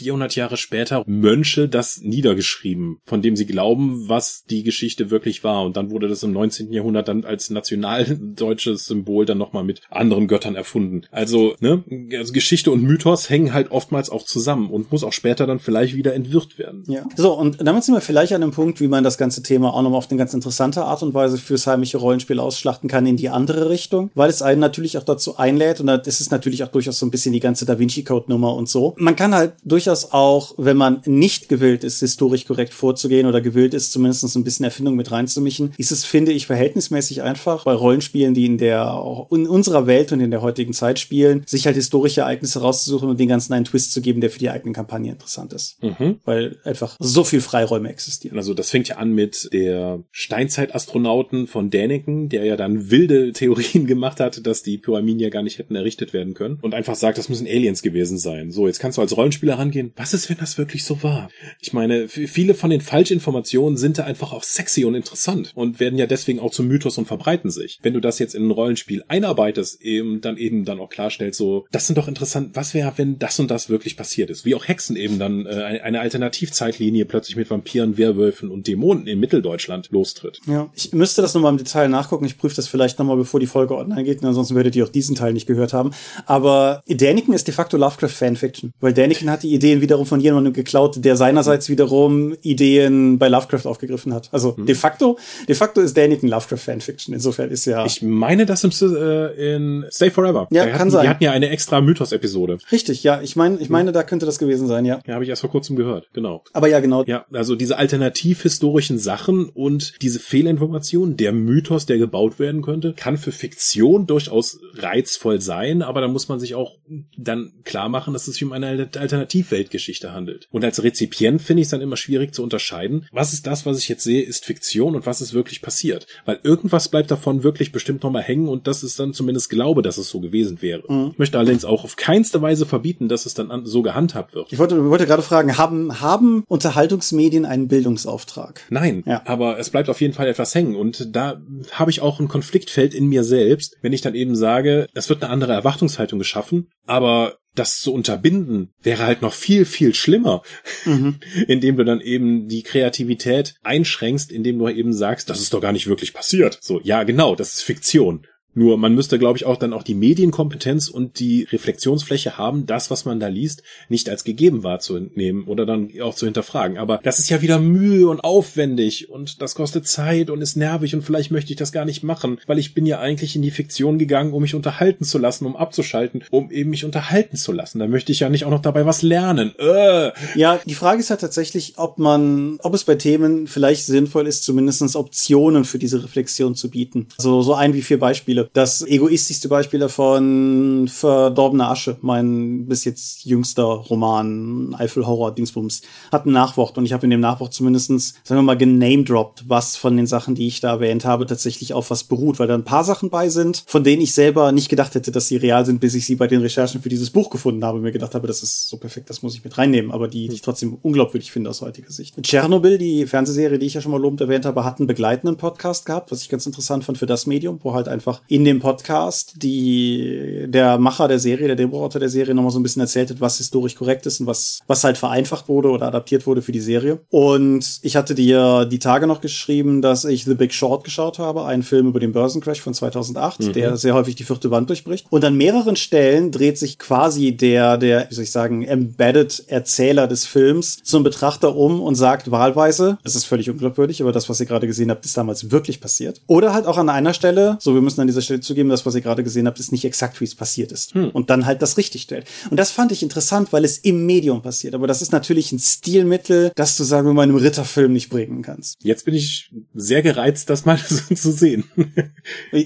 400 Jahre später Mönche das niedergeschrieben, von dem sie glauben, was die Geschichte wirklich war. Und dann wurde das im 19. Jahrhundert dann als nationaldeutsches Symbol dann nochmal mit anderen Göttern erfunden. Also, ne, also Geschichte und Mythos hängen halt oftmals auch zusammen und muss auch später dann vielleicht wieder entwirrt werden. Ja. So, und damit sind wir vielleicht an einem Punkt, wie man das ganze Thema auch nochmal auf eine ganz interessante Art und Weise fürs heimische Rollenspiel ausschlachten kann in die andere Richtung, weil es einen natürlich auch dazu einlädt und das ist natürlich auch durchaus so ein bisschen die ganze Da Vinci Code Nummer und so. Man kann halt durchaus durchaus auch, wenn man nicht gewillt ist, historisch korrekt vorzugehen oder gewillt ist, zumindest ein bisschen Erfindung mit reinzumischen, ist es, finde ich, verhältnismäßig einfach bei Rollenspielen, die in der, in unserer Welt und in der heutigen Zeit spielen, sich halt historische Ereignisse rauszusuchen und den ganzen einen Twist zu geben, der für die eigene Kampagne interessant ist. Mhm. Weil einfach so viel Freiräume existieren. Also das fängt ja an mit der Steinzeitastronauten von Däniken, der ja dann wilde Theorien [laughs] gemacht hat, dass die Pyramiden ja gar nicht hätten errichtet werden können und einfach sagt, das müssen Aliens gewesen sein. So, jetzt kannst du als Rollenspieler rangehen gehen, was ist, wenn das wirklich so war? Ich meine, viele von den Falschinformationen sind da einfach auch sexy und interessant und werden ja deswegen auch zum Mythos und verbreiten sich. Wenn du das jetzt in ein Rollenspiel einarbeitest, eben dann eben dann auch klarstellst, so, das sind doch interessant, was wäre, wenn das und das wirklich passiert ist? Wie auch Hexen eben dann äh, eine Alternativzeitlinie plötzlich mit Vampiren, Werwölfen und Dämonen in Mitteldeutschland lostritt. Ja, ich müsste das nochmal im Detail nachgucken. Ich prüfe das vielleicht nochmal, bevor die Folge online geht, ansonsten werdet ihr auch diesen Teil nicht gehört haben. Aber Däniken ist de facto Lovecraft Fanfiction, weil Däniken hat die Idee Ideen wiederum von jemandem geklaut, der seinerseits wiederum Ideen bei Lovecraft aufgegriffen hat. Also mhm. de facto, de facto ist Danny ein Lovecraft-Fanfiction. Insofern ist ja. Ich meine das im, äh, in Stay Forever. Ja, da kann hatten, sein. Die hatten ja eine extra Mythos-Episode. Richtig, ja. Ich meine, ich meine, da könnte das gewesen sein, ja. Ja, habe ich erst vor kurzem gehört, genau. Aber ja, genau. Ja, also diese alternativ-historischen Sachen und diese Fehlinformationen, der Mythos, der gebaut werden könnte, kann für Fiktion durchaus reizvoll sein, aber da muss man sich auch dann klar machen, dass es sich um eine Alternativwelt Weltgeschichte handelt. Und als Rezipient finde ich es dann immer schwierig zu unterscheiden, was ist das, was ich jetzt sehe, ist Fiktion und was ist wirklich passiert. Weil irgendwas bleibt davon wirklich bestimmt nochmal hängen und das ist dann zumindest Glaube, dass es so gewesen wäre. Mhm. Ich möchte allerdings auch auf keinste Weise verbieten, dass es dann so gehandhabt wird. Ich wollte, wollte gerade fragen, haben, haben Unterhaltungsmedien einen Bildungsauftrag? Nein, ja. aber es bleibt auf jeden Fall etwas hängen und da habe ich auch ein Konfliktfeld in mir selbst, wenn ich dann eben sage, es wird eine andere Erwartungshaltung geschaffen, aber das zu unterbinden, wäre halt noch viel, viel schlimmer, mhm. [laughs] indem du dann eben die Kreativität einschränkst, indem du eben sagst, das ist doch gar nicht wirklich passiert. So, ja, genau, das ist Fiktion. Nur man müsste, glaube ich, auch dann auch die Medienkompetenz und die Reflexionsfläche haben, das, was man da liest, nicht als gegeben wahrzunehmen oder dann auch zu hinterfragen. Aber das ist ja wieder Mühe und aufwendig und das kostet Zeit und ist nervig und vielleicht möchte ich das gar nicht machen, weil ich bin ja eigentlich in die Fiktion gegangen, um mich unterhalten zu lassen, um abzuschalten, um eben mich unterhalten zu lassen. Da möchte ich ja nicht auch noch dabei was lernen. Äh. Ja, die Frage ist ja tatsächlich, ob man, ob es bei Themen vielleicht sinnvoll ist, zumindestens Optionen für diese Reflexion zu bieten. Also so ein wie vier Beispiele Beispiele. Das egoistischste Beispiel davon, Verdorbene Asche, mein bis jetzt jüngster Roman, Eifel-Horror-Dingsbums, hat ein Nachwort und ich habe in dem Nachwort zumindestens, sagen wir mal, genamedropped, was von den Sachen, die ich da erwähnt habe, tatsächlich auf was beruht, weil da ein paar Sachen bei sind, von denen ich selber nicht gedacht hätte, dass sie real sind, bis ich sie bei den Recherchen für dieses Buch gefunden habe, mir gedacht habe, das ist so perfekt, das muss ich mit reinnehmen, aber die, die ich trotzdem unglaubwürdig finde aus heutiger Sicht. Tschernobyl, die Fernsehserie, die ich ja schon mal lobend erwähnt habe, hat einen begleitenden Podcast gehabt, was ich ganz interessant fand für das Medium, wo halt einfach in dem Podcast die der Macher der Serie, der Drehbuchautor der Serie nochmal so ein bisschen erzählt hat, was historisch korrekt ist und was, was halt vereinfacht wurde oder adaptiert wurde für die Serie. Und ich hatte dir die Tage noch geschrieben, dass ich The Big Short geschaut habe, einen Film über den Börsencrash von 2008, mhm. der sehr häufig die vierte Wand durchbricht. Und an mehreren Stellen dreht sich quasi der, der, wie soll ich sagen, embedded Erzähler des Films zum Betrachter um und sagt wahlweise, es ist völlig unglaubwürdig, aber das, was ihr gerade gesehen habt, ist damals wirklich passiert. Oder halt auch an einer Stelle, so wir müssen an dieser Stelle zugeben, das, was ihr gerade gesehen habt, ist nicht exakt, wie es passiert ist. Hm. Und dann halt das richtig stellt. Und das fand ich interessant, weil es im Medium passiert. Aber das ist natürlich ein Stilmittel, das du, sagen wir mal, in einem Ritterfilm nicht bringen kannst. Jetzt bin ich sehr gereizt, das mal [laughs] so zu sehen.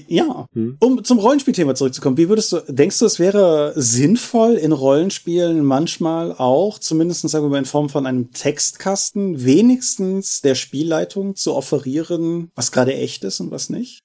ja. Hm. Um zum Rollenspielthema zurückzukommen, wie würdest du, denkst du, es wäre sinnvoll in Rollenspielen manchmal auch, zumindest sagen wir mal in Form von einem Textkasten, wenigstens der Spielleitung zu offerieren, was gerade echt ist und was nicht?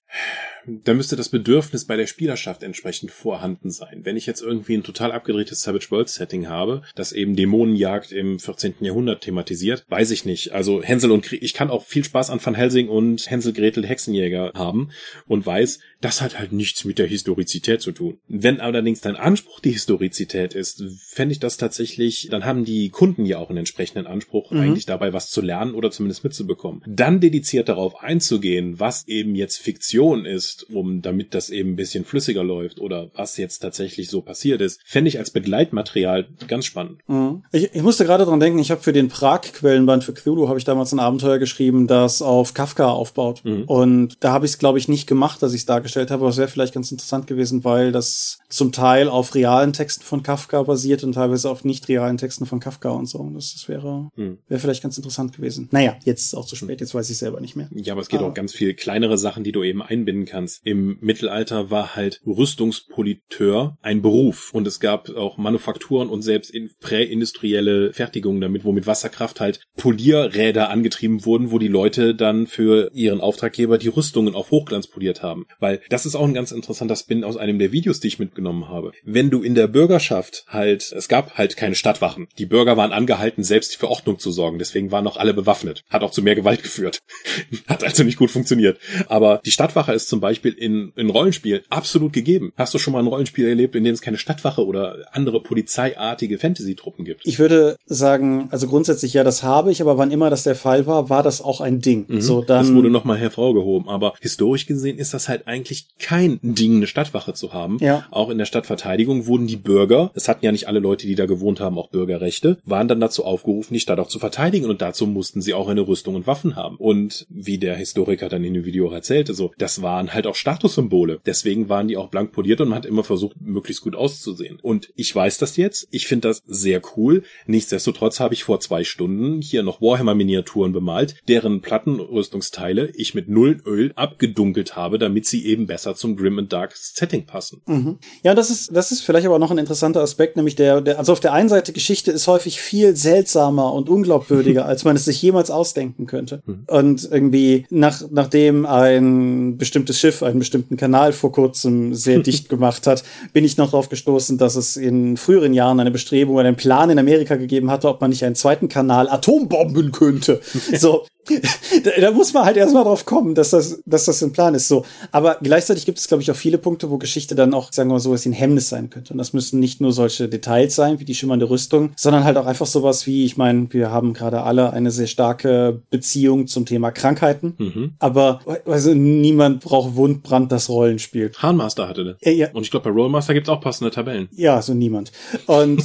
Da müsste das Bedürfnis bei der Spielerschaft entsprechend vorhanden sein. Wenn ich jetzt irgendwie ein total abgedrehtes Savage World Setting habe, das eben Dämonenjagd im 14. Jahrhundert thematisiert, weiß ich nicht. Also Hänsel und Krieg, ich kann auch viel Spaß an Van Helsing und Hänsel Gretel Hexenjäger haben und weiß, das hat halt nichts mit der Historizität zu tun. Wenn allerdings dein Anspruch die Historizität ist, fände ich das tatsächlich, dann haben die Kunden ja auch einen entsprechenden Anspruch, mhm. eigentlich dabei was zu lernen oder zumindest mitzubekommen. Dann dediziert darauf einzugehen, was eben jetzt Fiktion ist, um damit das eben ein bisschen flüssiger läuft oder was jetzt tatsächlich so passiert ist, fände ich als Begleitmaterial ganz spannend. Mhm. Ich, ich musste gerade dran denken, ich habe für den Prag-Quellenband für Cthulhu habe ich damals ein Abenteuer geschrieben, das auf Kafka aufbaut. Mhm. Und da habe ich es, glaube ich, nicht gemacht, dass ich es dargestellt habe, aber es wäre vielleicht ganz interessant gewesen, weil das zum Teil auf realen Texten von Kafka basiert und teilweise auf nicht realen Texten von Kafka und so. Und das, das wäre, mhm. wäre vielleicht ganz interessant gewesen. Naja, jetzt ist es auch zu spät, jetzt weiß ich selber nicht mehr. Ja, aber es geht ah. auch ganz viel kleinere Sachen, die du eben einbinden kannst. Im Mittelalter war halt Rüstungspoliteur ein Beruf und es gab auch Manufakturen und selbst in präindustrielle Fertigungen damit, wo mit Wasserkraft halt Polierräder angetrieben wurden, wo die Leute dann für ihren Auftraggeber die Rüstungen auf Hochglanz poliert haben. Weil das ist auch ein ganz interessanter Spin aus einem der Videos, die ich mitgenommen habe. Wenn du in der Bürgerschaft halt, es gab halt keine Stadtwachen. Die Bürger waren angehalten, selbst für Ordnung zu sorgen. Deswegen waren noch alle bewaffnet. Hat auch zu mehr Gewalt [laughs] geführt. Hat also nicht gut funktioniert. Aber die Stadtwache ist zum Beispiel in, in Rollenspiel absolut gegeben. Hast du schon mal ein Rollenspiel erlebt, in dem es keine Stadtwache oder andere polizeiartige Fantasy-Truppen gibt? Ich würde sagen, also grundsätzlich ja, das habe ich, aber wann immer das der Fall war, war das auch ein Ding. Mhm. So, dann das wurde nochmal hervorgehoben. Aber historisch gesehen ist das halt eigentlich kein Ding, eine Stadtwache zu haben. Ja. Auch in der Stadtverteidigung wurden die Bürger, es hatten ja nicht alle Leute, die da gewohnt haben, auch Bürgerrechte, waren dann dazu aufgerufen, die Stadt auch zu verteidigen und dazu mussten sie auch eine Rüstung und Waffen haben. Und wie der Historiker dann in dem Video erzählte, so, das waren halt auch Statussymbole. Deswegen waren die auch blank poliert und man hat immer versucht, möglichst gut auszusehen. Und ich weiß das jetzt, ich finde das sehr cool. Nichtsdestotrotz habe ich vor zwei Stunden hier noch Warhammer-Miniaturen bemalt, deren Plattenrüstungsteile ich mit null Öl abgedunkelt habe, damit sie eben besser zum Grim and Dark Setting passen. Mhm. Ja, das ist, das ist vielleicht aber noch ein interessanter Aspekt, nämlich der, der, also auf der einen Seite Geschichte ist häufig viel seltsamer und unglaubwürdiger, [laughs] als man es sich jemals ausdenken könnte. Mhm. Und irgendwie nach, nachdem ein bestimmtes Schiff einen bestimmten Kanal vor kurzem sehr [laughs] dicht gemacht hat, bin ich noch darauf gestoßen, dass es in früheren Jahren eine Bestrebung, einen Plan in Amerika gegeben hatte, ob man nicht einen zweiten Kanal Atombomben könnte. [laughs] So, [laughs] da, da, muss man halt erstmal drauf kommen, dass das, dass das ein Plan ist. So. Aber gleichzeitig gibt es, glaube ich, auch viele Punkte, wo Geschichte dann auch, sagen wir mal, sowas wie ein Hemmnis sein könnte. Und das müssen nicht nur solche Details sein, wie die schimmernde Rüstung, sondern halt auch einfach sowas wie, ich meine, wir haben gerade alle eine sehr starke Beziehung zum Thema Krankheiten. Mhm. Aber also niemand braucht Wundbrand, das Rollenspiel. Hahnmaster hatte das. Ja, ja. Und ich glaube, bei Rollmaster gibt's auch passende Tabellen. Ja, so niemand. Und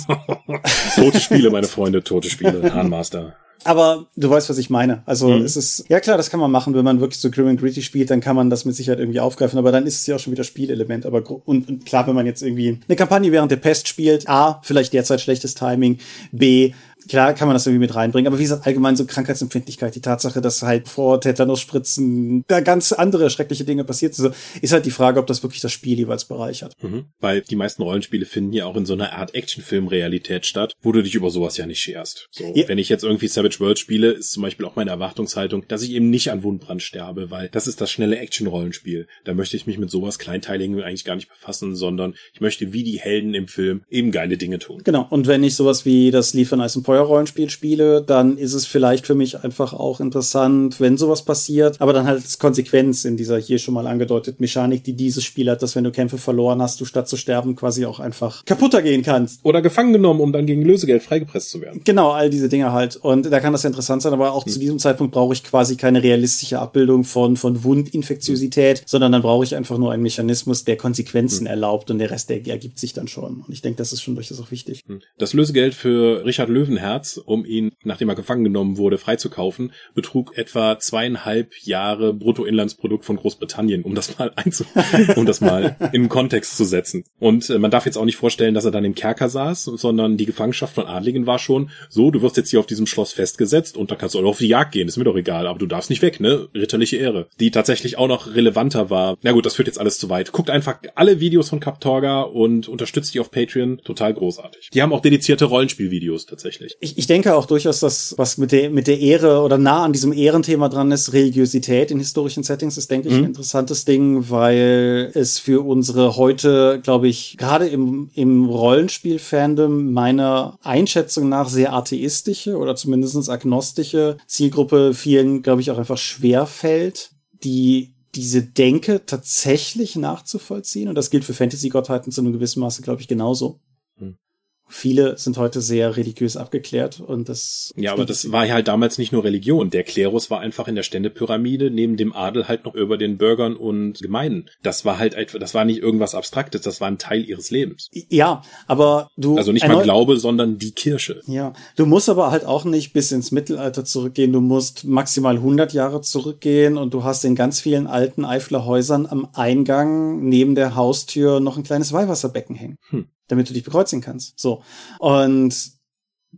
[laughs] tote Spiele, meine Freunde, tote Spiele, [laughs] Hahnmaster. Aber du weißt, was ich meine. Also mhm. es ist, ja klar, das kann man machen, wenn man wirklich so Grim and Gritty spielt, dann kann man das mit Sicherheit irgendwie aufgreifen, aber dann ist es ja auch schon wieder Spielelement. Aber und, und klar, wenn man jetzt irgendwie eine Kampagne während der Pest spielt, A, vielleicht derzeit schlechtes Timing, B, klar kann man das irgendwie mit reinbringen, aber wie gesagt, allgemein so Krankheitsempfindlichkeit, die Tatsache, dass halt vor Tetanus-Spritzen da ganz andere schreckliche Dinge passiert sind, ist halt die Frage, ob das wirklich das Spiel jeweils bereichert. Mhm. Weil die meisten Rollenspiele finden ja auch in so einer Art Actionfilm-Realität statt, wo du dich über sowas ja nicht scherst. So, ja. Wenn ich jetzt irgendwie Savage World spiele, ist zum Beispiel auch meine Erwartungshaltung, dass ich eben nicht an Wundbrand sterbe, weil das ist das schnelle Action-Rollenspiel. Da möchte ich mich mit sowas Kleinteiligen eigentlich gar nicht befassen, sondern ich möchte wie die Helden im Film eben geile Dinge tun. Genau. Und wenn ich sowas wie das Liefern Ice and Feuerrollenspiel spiele, dann ist es vielleicht für mich einfach auch interessant, wenn sowas passiert, aber dann halt als Konsequenz in dieser hier schon mal angedeuteten Mechanik, die dieses Spiel hat, dass wenn du Kämpfe verloren hast, du statt zu sterben quasi auch einfach kaputter gehen kannst. Oder gefangen genommen, um dann gegen Lösegeld freigepresst zu werden. Genau, all diese Dinge halt. Und da kann das interessant sein, aber auch hm. zu diesem Zeitpunkt brauche ich quasi keine realistische Abbildung von, von Wundinfektiosität, hm. sondern dann brauche ich einfach nur einen Mechanismus, der Konsequenzen hm. erlaubt und der Rest, der ergibt sich dann schon. Und ich denke, das ist schon durchaus auch wichtig. Hm. Das Lösegeld für Richard Löwenherz, um ihn, nachdem er gefangen genommen wurde, freizukaufen, betrug etwa zweieinhalb Jahre Bruttoinlandsprodukt von Großbritannien, um das mal einzu [laughs] um das mal in Kontext zu setzen. Und äh, man darf jetzt auch nicht vorstellen, dass er dann im Kerker saß, sondern die Gefangenschaft von Adligen war schon so, du wirst jetzt hier auf diesem Schloss festgesetzt und da kannst du auch auf die Jagd gehen, ist mir doch egal, aber du darfst nicht weg, ne? Ritterliche Ehre. Die tatsächlich auch noch relevanter war. Na gut, das führt jetzt alles zu weit. Guckt einfach alle Videos von Kaptorga und unterstützt die auf Patreon. Total großartig. Die haben auch dedizierte Rollenspielvideos tatsächlich. Ich, ich denke auch durchaus, dass was mit der, mit der Ehre oder nah an diesem Ehrenthema dran ist, Religiosität in historischen Settings ist, denke ich, mhm. ein interessantes Ding, weil es für unsere heute, glaube ich, gerade im, im Rollenspiel-Fandom meiner Einschätzung nach sehr atheistische oder zumindest agnostische Zielgruppe vielen, glaube ich, auch einfach schwer fällt, die diese Denke tatsächlich nachzuvollziehen. Und das gilt für Fantasy-Gottheiten zu einem gewissen Maße, glaube ich, genauso. Viele sind heute sehr religiös abgeklärt und das. Ja, aber das war halt damals nicht nur Religion. Der Klerus war einfach in der Ständepyramide neben dem Adel halt noch über den Bürgern und Gemeinen. Das war halt einfach, das war nicht irgendwas Abstraktes, das war ein Teil ihres Lebens. Ja, aber du. Also nicht mal Glaube, sondern die Kirche. Ja, du musst aber halt auch nicht bis ins Mittelalter zurückgehen. Du musst maximal 100 Jahre zurückgehen und du hast in ganz vielen alten Eifler Häusern am Eingang neben der Haustür noch ein kleines Weihwasserbecken hängen. Hm damit du dich bekreuzigen kannst. So. Und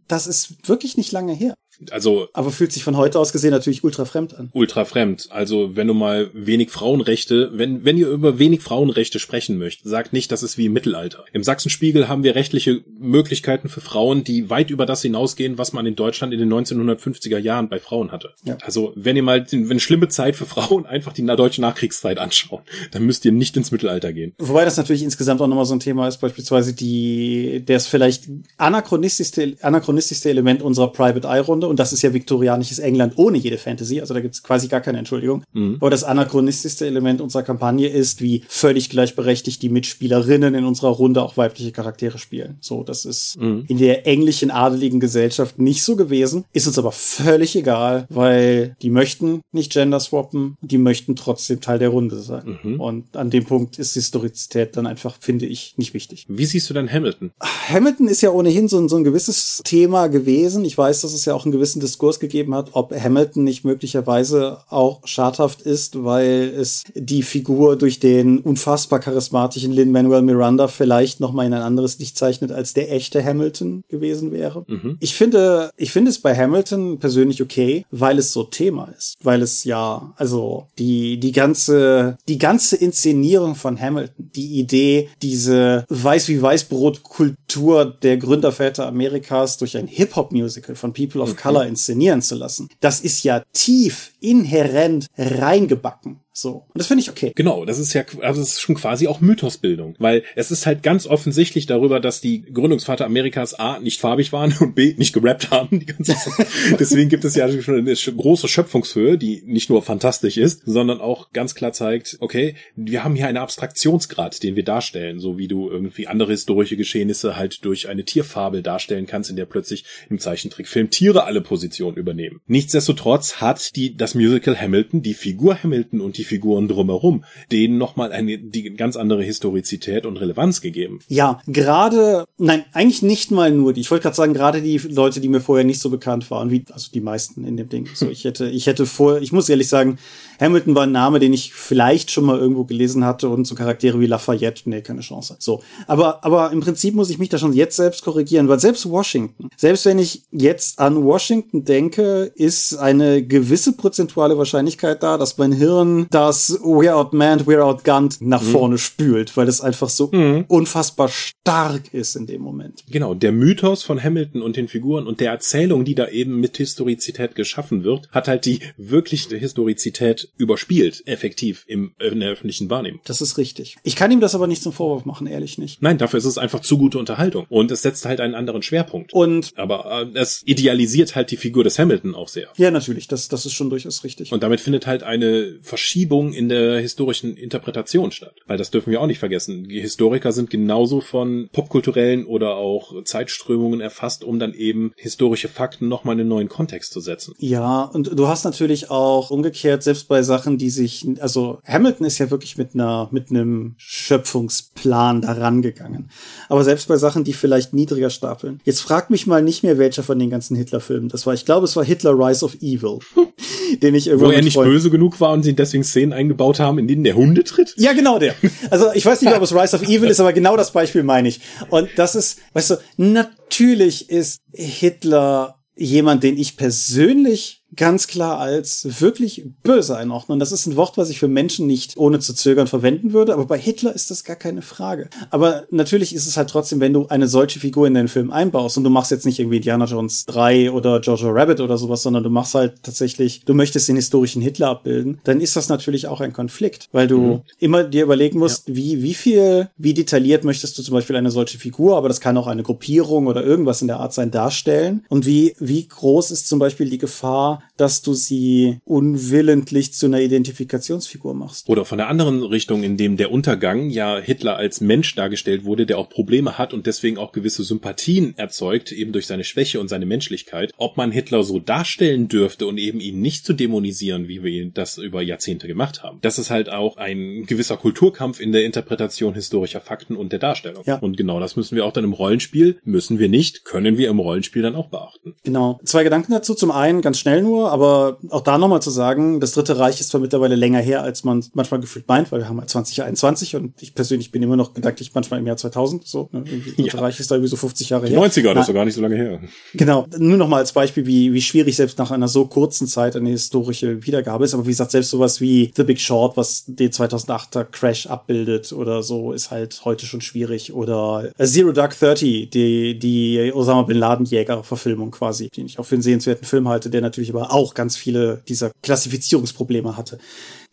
das ist wirklich nicht lange her. Also. Aber fühlt sich von heute aus gesehen natürlich ultra fremd an. Ultra fremd. Also, wenn du mal wenig Frauenrechte, wenn, wenn ihr über wenig Frauenrechte sprechen möchtet, sagt nicht, das ist wie im Mittelalter. Im Sachsenspiegel haben wir rechtliche Möglichkeiten für Frauen, die weit über das hinausgehen, was man in Deutschland in den 1950er Jahren bei Frauen hatte. Ja. Also, wenn ihr mal, wenn schlimme Zeit für Frauen [laughs] einfach die deutsche Nachkriegszeit anschaut, dann müsst ihr nicht ins Mittelalter gehen. Wobei das natürlich insgesamt auch nochmal so ein Thema ist, beispielsweise die, der ist vielleicht anachronistischste, anachronistischste Element unserer Private Eye Runde und das ist ja viktorianisches England ohne jede Fantasy, also da gibt es quasi gar keine Entschuldigung. Mhm. Aber das anachronistischste Element unserer Kampagne ist, wie völlig gleichberechtigt die Mitspielerinnen in unserer Runde auch weibliche Charaktere spielen. So, das ist mhm. in der englischen adeligen Gesellschaft nicht so gewesen, ist uns aber völlig egal, weil die möchten nicht gender swappen, die möchten trotzdem Teil der Runde sein. Mhm. Und an dem Punkt ist Historizität dann einfach, finde ich, nicht wichtig. Wie siehst du denn Hamilton? Hamilton ist ja ohnehin so, so ein gewisses Thema gewesen. Ich weiß, dass es ja auch einen gewissen Diskurs gegeben hat, ob Hamilton nicht möglicherweise auch schadhaft ist, weil es die Figur durch den unfassbar charismatischen Lin-Manuel Miranda vielleicht noch mal in ein anderes Licht zeichnet, als der echte Hamilton gewesen wäre. Mhm. Ich finde, ich finde es bei Hamilton persönlich okay, weil es so Thema ist, weil es ja, also die, die ganze, die ganze Inszenierung von Hamilton, die Idee, diese Weiß wie Weißbrot Kultur der Gründerväter Amerikas durch ein Hip-Hop-Musical von People of mhm. Color inszenieren zu lassen. Das ist ja tief inhärent reingebacken. So. Und das finde ich okay. Genau, das ist ja, also es ist schon quasi auch Mythosbildung, weil es ist halt ganz offensichtlich darüber, dass die Gründungsvater Amerikas A nicht farbig waren und B nicht gerappt haben. [laughs] Deswegen gibt es ja schon eine große Schöpfungshöhe, die nicht nur fantastisch ist, sondern auch ganz klar zeigt, okay, wir haben hier einen Abstraktionsgrad, den wir darstellen, so wie du irgendwie andere historische Geschehnisse halt durch eine Tierfabel darstellen kannst, in der plötzlich im Zeichentrickfilm Tiere alle Positionen übernehmen. Nichtsdestotrotz hat die, das Musical Hamilton, die Figur Hamilton und die Figuren drumherum, denen nochmal eine die ganz andere Historizität und Relevanz gegeben. Ja, gerade, nein, eigentlich nicht mal nur die. Ich wollte gerade sagen, gerade die Leute, die mir vorher nicht so bekannt waren, wie, also die meisten in dem Ding. So, ich hätte, ich hätte vor, ich muss ehrlich sagen, Hamilton war ein Name, den ich vielleicht schon mal irgendwo gelesen hatte und so Charaktere wie Lafayette, nee, keine Chance. So. Aber, aber im Prinzip muss ich mich da schon jetzt selbst korrigieren, weil selbst Washington, selbst wenn ich jetzt an Washington denke, ist eine gewisse prozentuale Wahrscheinlichkeit da, dass mein Hirn das We're outmanned, we're outgunned nach mhm. vorne spült, weil es einfach so mhm. unfassbar stark ist in dem Moment. Genau, der Mythos von Hamilton und den Figuren und der Erzählung, die da eben mit Historizität geschaffen wird, hat halt die wirkliche Historizität überspielt, effektiv im, in der öffentlichen Wahrnehmung. Das ist richtig. Ich kann ihm das aber nicht zum Vorwurf machen, ehrlich nicht. Nein, dafür ist es einfach zu gute Unterhaltung. Und es setzt halt einen anderen Schwerpunkt. Und aber äh, es idealisiert halt die Figur des Hamilton auch sehr. Ja, natürlich. Das, das ist schon durchaus richtig. Und damit findet halt eine Verschiebung in der historischen Interpretation statt. Weil das dürfen wir auch nicht vergessen. Die Historiker sind genauso von popkulturellen oder auch Zeitströmungen erfasst, um dann eben historische Fakten nochmal in einen neuen Kontext zu setzen. Ja, und du hast natürlich auch umgekehrt, selbst bei bei Sachen, die sich, also Hamilton ist ja wirklich mit einer, mit einem Schöpfungsplan daran gegangen. Aber selbst bei Sachen, die vielleicht niedriger stapeln. Jetzt fragt mich mal nicht mehr, welcher von den ganzen Hitler-Filmen das war. Ich glaube, es war Hitler Rise of Evil, [laughs] den ich irgendwo. Wo er nicht böse genug war und sie deswegen Szenen eingebaut haben, in denen der Hunde tritt? Ja, genau der. Also ich weiß nicht, [laughs] ob es Rise of Evil ist, aber genau das Beispiel meine ich. Und das ist, weißt du, natürlich ist Hitler jemand, den ich persönlich ganz klar als wirklich böse einordnen. Das ist ein Wort, was ich für Menschen nicht ohne zu zögern verwenden würde, aber bei Hitler ist das gar keine Frage. Aber natürlich ist es halt trotzdem, wenn du eine solche Figur in deinen Film einbaust und du machst jetzt nicht irgendwie Indiana Jones 3 oder Jojo Rabbit oder sowas, sondern du machst halt tatsächlich, du möchtest den historischen Hitler abbilden, dann ist das natürlich auch ein Konflikt, weil du mhm. immer dir überlegen musst, ja. wie, wie viel, wie detailliert möchtest du zum Beispiel eine solche Figur, aber das kann auch eine Gruppierung oder irgendwas in der Art sein, darstellen und wie, wie groß ist zum Beispiel die Gefahr, dass du sie unwillentlich zu einer Identifikationsfigur machst. Oder von der anderen Richtung, in dem der Untergang ja Hitler als Mensch dargestellt wurde, der auch Probleme hat und deswegen auch gewisse Sympathien erzeugt, eben durch seine Schwäche und seine Menschlichkeit, ob man Hitler so darstellen dürfte und eben ihn nicht zu dämonisieren, wie wir das über Jahrzehnte gemacht haben. Das ist halt auch ein gewisser Kulturkampf in der Interpretation historischer Fakten und der Darstellung. Ja. Und genau das müssen wir auch dann im Rollenspiel, müssen wir nicht, können wir im Rollenspiel dann auch beachten. Genau. Zwei Gedanken dazu. Zum einen, ganz schnell nur, aber auch da nochmal zu sagen, das Dritte Reich ist zwar mittlerweile länger her, als man manchmal gefühlt meint, weil wir haben halt 2021 und ich persönlich bin immer noch gedanklich manchmal im Jahr 2000, so, ne? Das Dritte ja. Reich ist da irgendwie so 50 Jahre Die her. 90er, das ist doch gar nicht so lange her. Genau. Nur nochmal als Beispiel, wie, wie schwierig selbst nach einer so kurzen Zeit eine historische Wiedergabe ist, aber wie gesagt, selbst sowas wie The Big Short, was den 2008er Crash abbildet oder so, ist halt heute schon schwierig oder Zero Dark Thirty, die, die Osama Bin Laden Jäger Verfilmung quasi, den ich auch für einen sehenswerten Film halte, der natürlich aber auch ganz viele dieser Klassifizierungsprobleme hatte.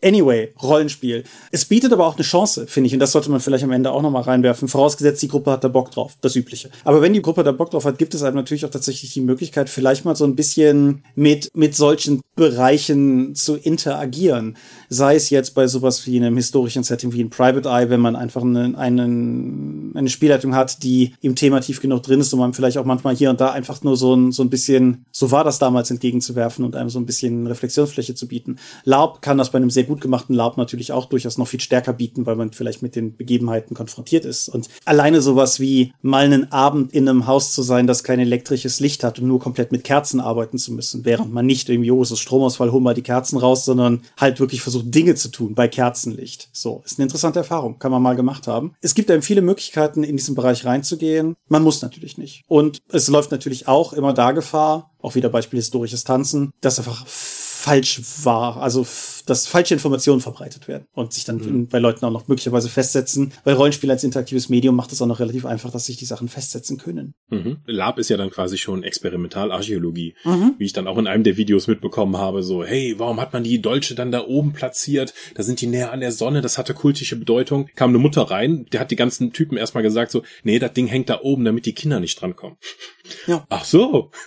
Anyway, Rollenspiel. Es bietet aber auch eine Chance, finde ich, und das sollte man vielleicht am Ende auch nochmal reinwerfen, vorausgesetzt, die Gruppe hat da Bock drauf, das Übliche. Aber wenn die Gruppe da Bock drauf hat, gibt es einem natürlich auch tatsächlich die Möglichkeit, vielleicht mal so ein bisschen mit, mit solchen Bereichen zu interagieren. Sei es jetzt bei sowas wie einem historischen Setting wie in Private Eye, wenn man einfach einen, einen, eine Spielleitung hat, die im Thema tief genug drin ist und man vielleicht auch manchmal hier und da einfach nur so ein, so ein bisschen, so war das damals entgegenzuwerfen und einem so ein bisschen Reflexionsfläche zu bieten. LARP kann das bei einem sehr gut gemachten LARP natürlich auch durchaus noch viel stärker bieten, weil man vielleicht mit den Begebenheiten konfrontiert ist. Und alleine sowas wie mal einen Abend in einem Haus zu sein, das kein elektrisches Licht hat und nur komplett mit Kerzen arbeiten zu müssen, während man nicht irgendwie, oh, es ist Stromausfall, hol mal die Kerzen raus, sondern halt wirklich versucht, Dinge zu tun bei Kerzenlicht. So, ist eine interessante Erfahrung, kann man mal gemacht haben. Es gibt einem viele Möglichkeiten, in diesen Bereich reinzugehen. Man muss natürlich nicht. Und es läuft natürlich auch immer da Gefahr, auch wieder Beispiel historisches Tanzen, dass einfach falsch war, also dass falsche Informationen verbreitet werden und sich dann mhm. bei Leuten auch noch möglicherweise festsetzen. Weil Rollenspiel als interaktives Medium macht es auch noch relativ einfach, dass sich die Sachen festsetzen können. Mhm. Lab ist ja dann quasi schon Experimentalarchäologie, mhm. wie ich dann auch in einem der Videos mitbekommen habe, so, hey, warum hat man die Dolche dann da oben platziert? Da sind die näher an der Sonne, das hatte kultische Bedeutung. Kam eine Mutter rein, der hat die ganzen Typen erstmal gesagt, so, nee, das Ding hängt da oben, damit die Kinder nicht drankommen. Ja. Ach so. [laughs]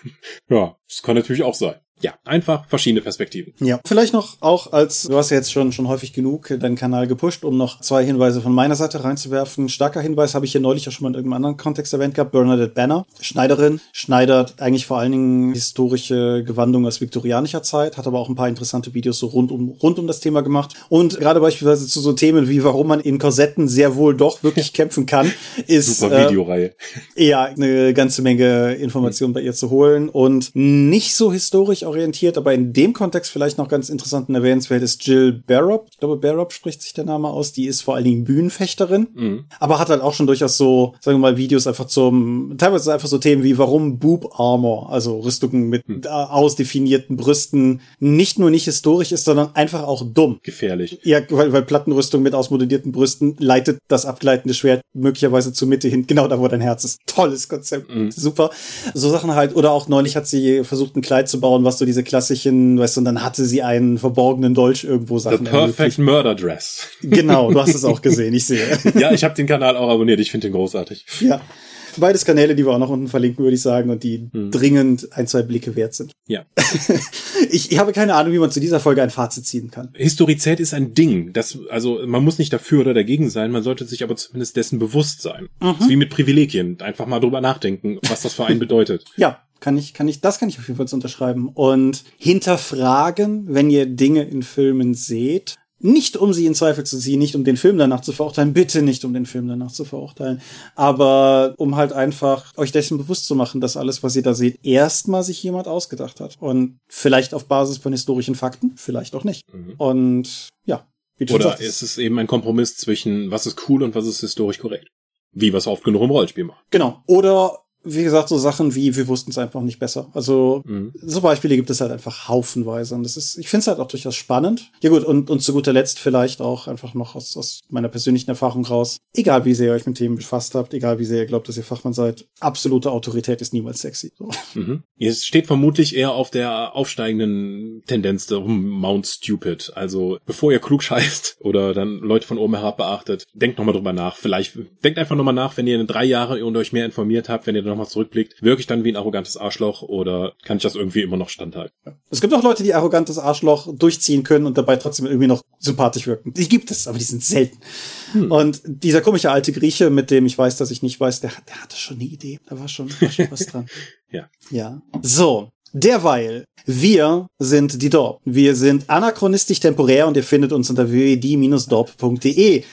Ja, das kann natürlich auch sein ja, einfach verschiedene Perspektiven. Ja, vielleicht noch auch als, du hast ja jetzt schon, schon häufig genug deinen Kanal gepusht, um noch zwei Hinweise von meiner Seite reinzuwerfen. Starker Hinweis habe ich hier neulich auch schon mal in irgendeinem anderen Kontext erwähnt gehabt. Bernadette Banner, Schneiderin, schneidert eigentlich vor allen Dingen historische Gewandungen aus viktorianischer Zeit, hat aber auch ein paar interessante Videos so rund um, rund um das Thema gemacht. Und gerade beispielsweise zu so Themen wie, warum man in Korsetten sehr wohl doch wirklich [laughs] kämpfen kann, ist, Super äh, Videoreihe. Äh, ja, eine ganze Menge Informationen bei ihr zu holen und nicht so historisch orientiert, aber in dem Kontext vielleicht noch ganz interessant und erwähnenswert ist Jill Barrop. Ich glaube, Barrop spricht sich der Name aus. Die ist vor allen Dingen Bühnenfechterin, mhm. aber hat halt auch schon durchaus so, sagen wir mal, Videos einfach zum, teilweise einfach so Themen wie, warum Boob Armor, also Rüstungen mit mhm. ausdefinierten Brüsten, nicht nur nicht historisch ist, sondern einfach auch dumm. Gefährlich. Ja, weil, weil Plattenrüstung mit ausmodellierten Brüsten leitet das abgleitende Schwert möglicherweise zur Mitte hin, genau da, wo dein Herz ist. Tolles Konzept. Mhm. Super. So Sachen halt, oder auch neulich hat sie versucht, ein Kleid zu bauen, was so diese klassischen, weißt du, und dann hatte sie einen verborgenen Dolch irgendwo Sachen. The Perfect ermöglicht. Murder Dress. Genau, du hast es auch [laughs] gesehen, ich sehe. ja, ich habe den Kanal auch abonniert, ich finde den großartig. Ja. Beides Kanäle, die wir auch noch unten verlinken, würde ich sagen, und die hm. dringend ein, zwei Blicke wert sind. Ja. [laughs] ich, ich habe keine Ahnung, wie man zu dieser Folge ein Fazit ziehen kann. Historizität ist ein Ding. Das, also man muss nicht dafür oder dagegen sein, man sollte sich aber zumindest dessen bewusst sein. Mhm. wie mit Privilegien. Einfach mal drüber nachdenken, was das für einen bedeutet. [laughs] Ja, kann ich, kann ich, das kann ich auf jeden Fall unterschreiben. Und hinterfragen, wenn ihr Dinge in Filmen seht, nicht um sie in Zweifel zu ziehen, nicht um den Film danach zu verurteilen, bitte nicht um den Film danach zu verurteilen, aber um halt einfach euch dessen bewusst zu machen, dass alles, was ihr da seht, erstmal sich jemand ausgedacht hat. Und vielleicht auf Basis von historischen Fakten, vielleicht auch nicht. Mhm. Und ja. Wie Oder ist es eben ein Kompromiss zwischen was ist cool und was ist historisch korrekt? Wie es oft genug im Rollenspiel machen. Genau. Oder wie gesagt, so Sachen wie, wir wussten es einfach nicht besser. Also, mhm. so Beispiele gibt es halt einfach haufenweise. Und das ist, ich finde es halt auch durchaus spannend. Ja gut, und, und zu guter Letzt vielleicht auch einfach noch aus, aus meiner persönlichen Erfahrung raus. Egal wie sehr ihr euch mit Themen befasst habt, egal wie sehr ihr glaubt, dass ihr Fachmann seid, absolute Autorität ist niemals sexy. So. Mhm. Ihr steht vermutlich eher auf der aufsteigenden Tendenz darum, Mount Stupid. Also, bevor ihr klug scheißt [laughs] oder dann Leute von oben herab beachtet, denkt nochmal drüber nach. Vielleicht, denkt einfach nochmal nach, wenn ihr in drei Jahre und euch mehr informiert habt, wenn ihr dann nochmal zurückblickt, wirklich dann wie ein arrogantes Arschloch oder kann ich das irgendwie immer noch standhalten? Es gibt auch Leute, die arrogantes Arschloch durchziehen können und dabei trotzdem irgendwie noch sympathisch wirken. Die gibt es, aber die sind selten. Hm. Und dieser komische alte Grieche, mit dem ich weiß, dass ich nicht weiß, der, der hatte schon eine Idee. Da war schon, war schon was dran. [laughs] ja. Ja. So. Derweil, wir sind die Dorp. Wir sind anachronistisch temporär und ihr findet uns unter www.die-dorp.de.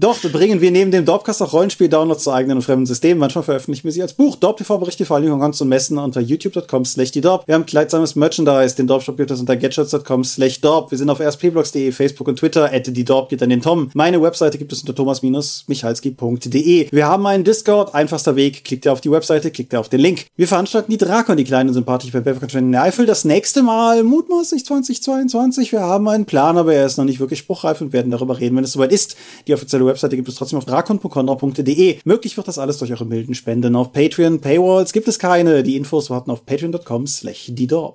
Dort bringen wir neben dem Dorpcast auch Rollenspiel-Downloads zu eigenen und fremden Systemen. Manchmal veröffentlichen wir sie als Buch. Dorp TV berichte vor allem Cons und Messen unter youtube.com slash die Dorp. Wir haben kleidsames Merchandise. Den Dorp-Shop gibt es unter getshirts.com slash Dorp. Wir sind auf rspblogs.de, Facebook und Twitter. At die Dorp geht an den Tom. Meine Webseite gibt es unter thomas-michalski.de. Wir haben einen Discord. Einfachster Weg. Klickt ihr auf die Webseite, klickt ihr auf den Link. Wir veranstalten die Drakon, die kleinen sympathisch bei Bevercontrend in der Eifel. Das nächste Mal mutmaßlich 2022. Wir haben einen Plan, aber er ist noch nicht wirklich spruchreif und werden darüber reden, wenn es soweit ist. Die offizielle Webseite gibt es trotzdem auf drakon.conra.de. Möglich wird das alles durch eure milden Spenden auf Patreon. Paywalls gibt es keine. Die Infos warten auf patreon.com slash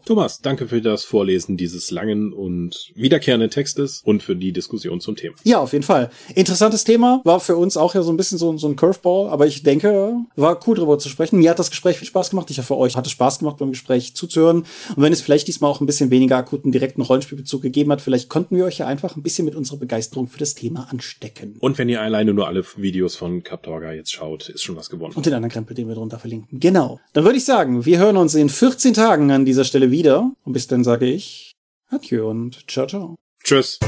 Thomas, danke für das Vorlesen dieses langen und wiederkehrenden Textes und für die Diskussion zum Thema. Ja, auf jeden Fall. Interessantes Thema. War für uns auch ja so ein bisschen so, so ein Curveball, aber ich denke, war cool drüber zu sprechen. Mir hat das Gespräch viel Spaß gemacht. Ich hoffe, euch hat es Spaß gemacht, beim Gespräch zuzuhören. Und wenn es vielleicht diesmal auch ein bisschen weniger akuten direkten Rollenspielbezug gegeben hat, vielleicht konnten wir euch ja einfach ein bisschen mit unserer Begeisterung für das Thema anstecken. Und wenn ihr allein alleine nur alle Videos von Kaptorga jetzt schaut, ist schon was gewonnen. Und den anderen Krempel, den wir drunter verlinken. Genau. Dann würde ich sagen, wir hören uns in 14 Tagen an dieser Stelle wieder. Und bis dann sage ich Adieu und ciao, ciao. Tschüss.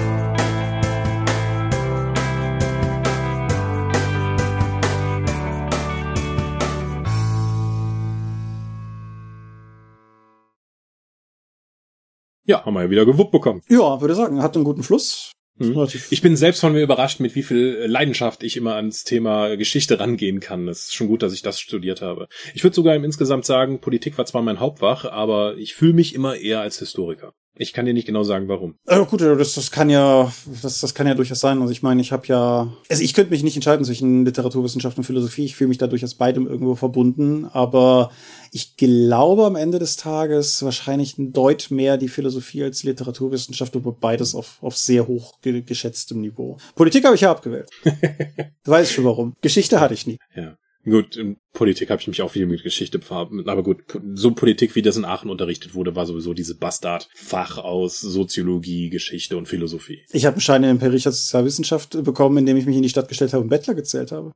Ja, haben wir ja wieder gewuppt bekommen. Ja, würde sagen, hat einen guten Fluss. Mhm. Ich bin selbst von mir überrascht, mit wie viel Leidenschaft ich immer ans Thema Geschichte rangehen kann. Es ist schon gut, dass ich das studiert habe. Ich würde sogar im insgesamt sagen, Politik war zwar mein Hauptfach, aber ich fühle mich immer eher als Historiker. Ich kann dir nicht genau sagen, warum. Äh, gut, das, das kann ja, das, das kann ja durchaus sein. Also ich meine, ich habe ja, also ich könnte mich nicht entscheiden zwischen Literaturwissenschaft und Philosophie. Ich fühle mich da durchaus beidem irgendwo verbunden. Aber ich glaube am Ende des Tages wahrscheinlich ein Deut mehr die Philosophie als die Literaturwissenschaft, aber beides auf, auf sehr hoch geschätztem Niveau. Politik habe ich ja abgewählt. [laughs] du weißt schon warum. Geschichte hatte ich nie. Ja. Gut, in Politik habe ich mich auch viel mit Geschichte befahren. Aber gut, so Politik, wie das in Aachen unterrichtet wurde, war sowieso diese Bastardfach aus Soziologie, Geschichte und Philosophie. Ich habe einen Schein in empirischer Sozialwissenschaft bekommen, indem ich mich in die Stadt gestellt habe und Bettler gezählt habe.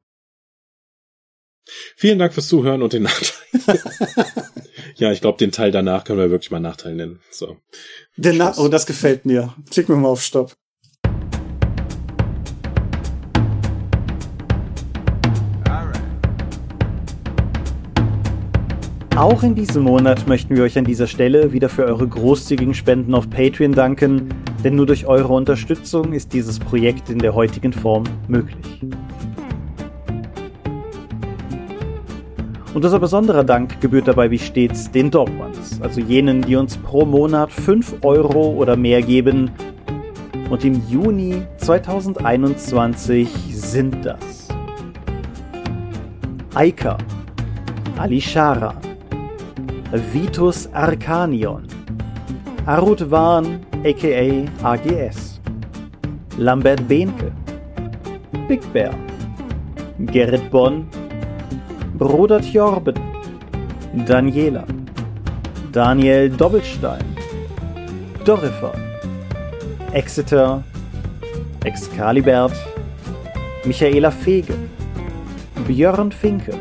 Vielen Dank fürs Zuhören und den Nachteil. [laughs] ja, ich glaube, den Teil danach können wir wirklich mal Nachteil nennen. So. Den Na oh, das gefällt mir. Klicken wir mal auf Stopp. Auch in diesem Monat möchten wir euch an dieser Stelle wieder für eure großzügigen Spenden auf Patreon danken, denn nur durch eure Unterstützung ist dieses Projekt in der heutigen Form möglich. Und unser besonderer Dank gebührt dabei wie stets den Dogmans, also jenen, die uns pro Monat 5 Euro oder mehr geben. Und im Juni 2021 sind das Aika, Alishara, Vitus Arcanion, Arut Wahn aka AGS, Lambert Behnke, Big Bear, Gerrit Bonn, Bruder Jorben, Daniela, Daniel Doppelstein, Dorifer, Exeter, Excalibert, Michaela Fege, Björn Finke,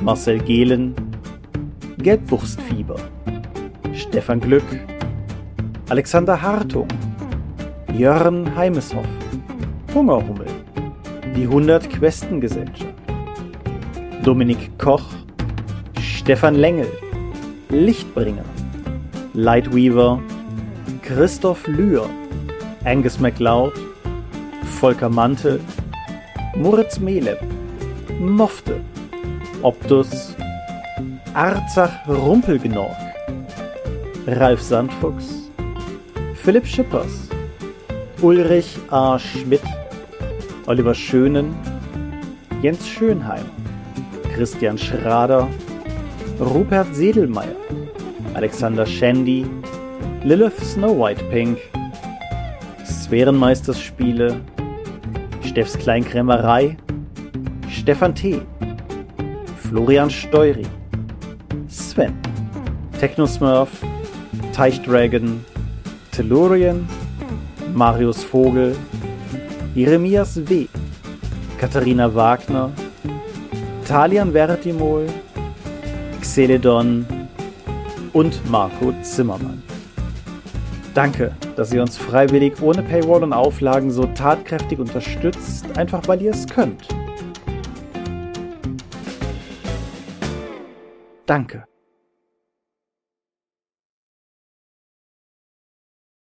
Marcel Gehlen, Gelbwurstfieber, Stefan Glück, Alexander Hartung, Jörn Heimeshoff, Hungerhummel, die 100 Questengesellschaft, Dominik Koch, Stefan Lengel, Lichtbringer, Lightweaver, Christoph Lühr, Angus MacLeod, Volker Mantel, Moritz Meleb, Mofte, Optus, Arzach Rumpelgenorg, Ralf Sandfuchs, Philipp Schippers, Ulrich A. Schmidt, Oliver Schönen, Jens Schönheim, Christian Schrader, Rupert Sedelmeier, Alexander Shandy, Lilith Snow White Pink, Sphärenmeisterspiele, Steffs Kleinkrämerei, Stefan T., Florian Steury, Technosmurf, Teichdragon, Tellurien, Marius Vogel, Jeremias W., Katharina Wagner, Talian Vertimol, Xeledon und Marco Zimmermann. Danke, dass ihr uns freiwillig ohne Paywall und Auflagen so tatkräftig unterstützt, einfach weil ihr es könnt. Danke.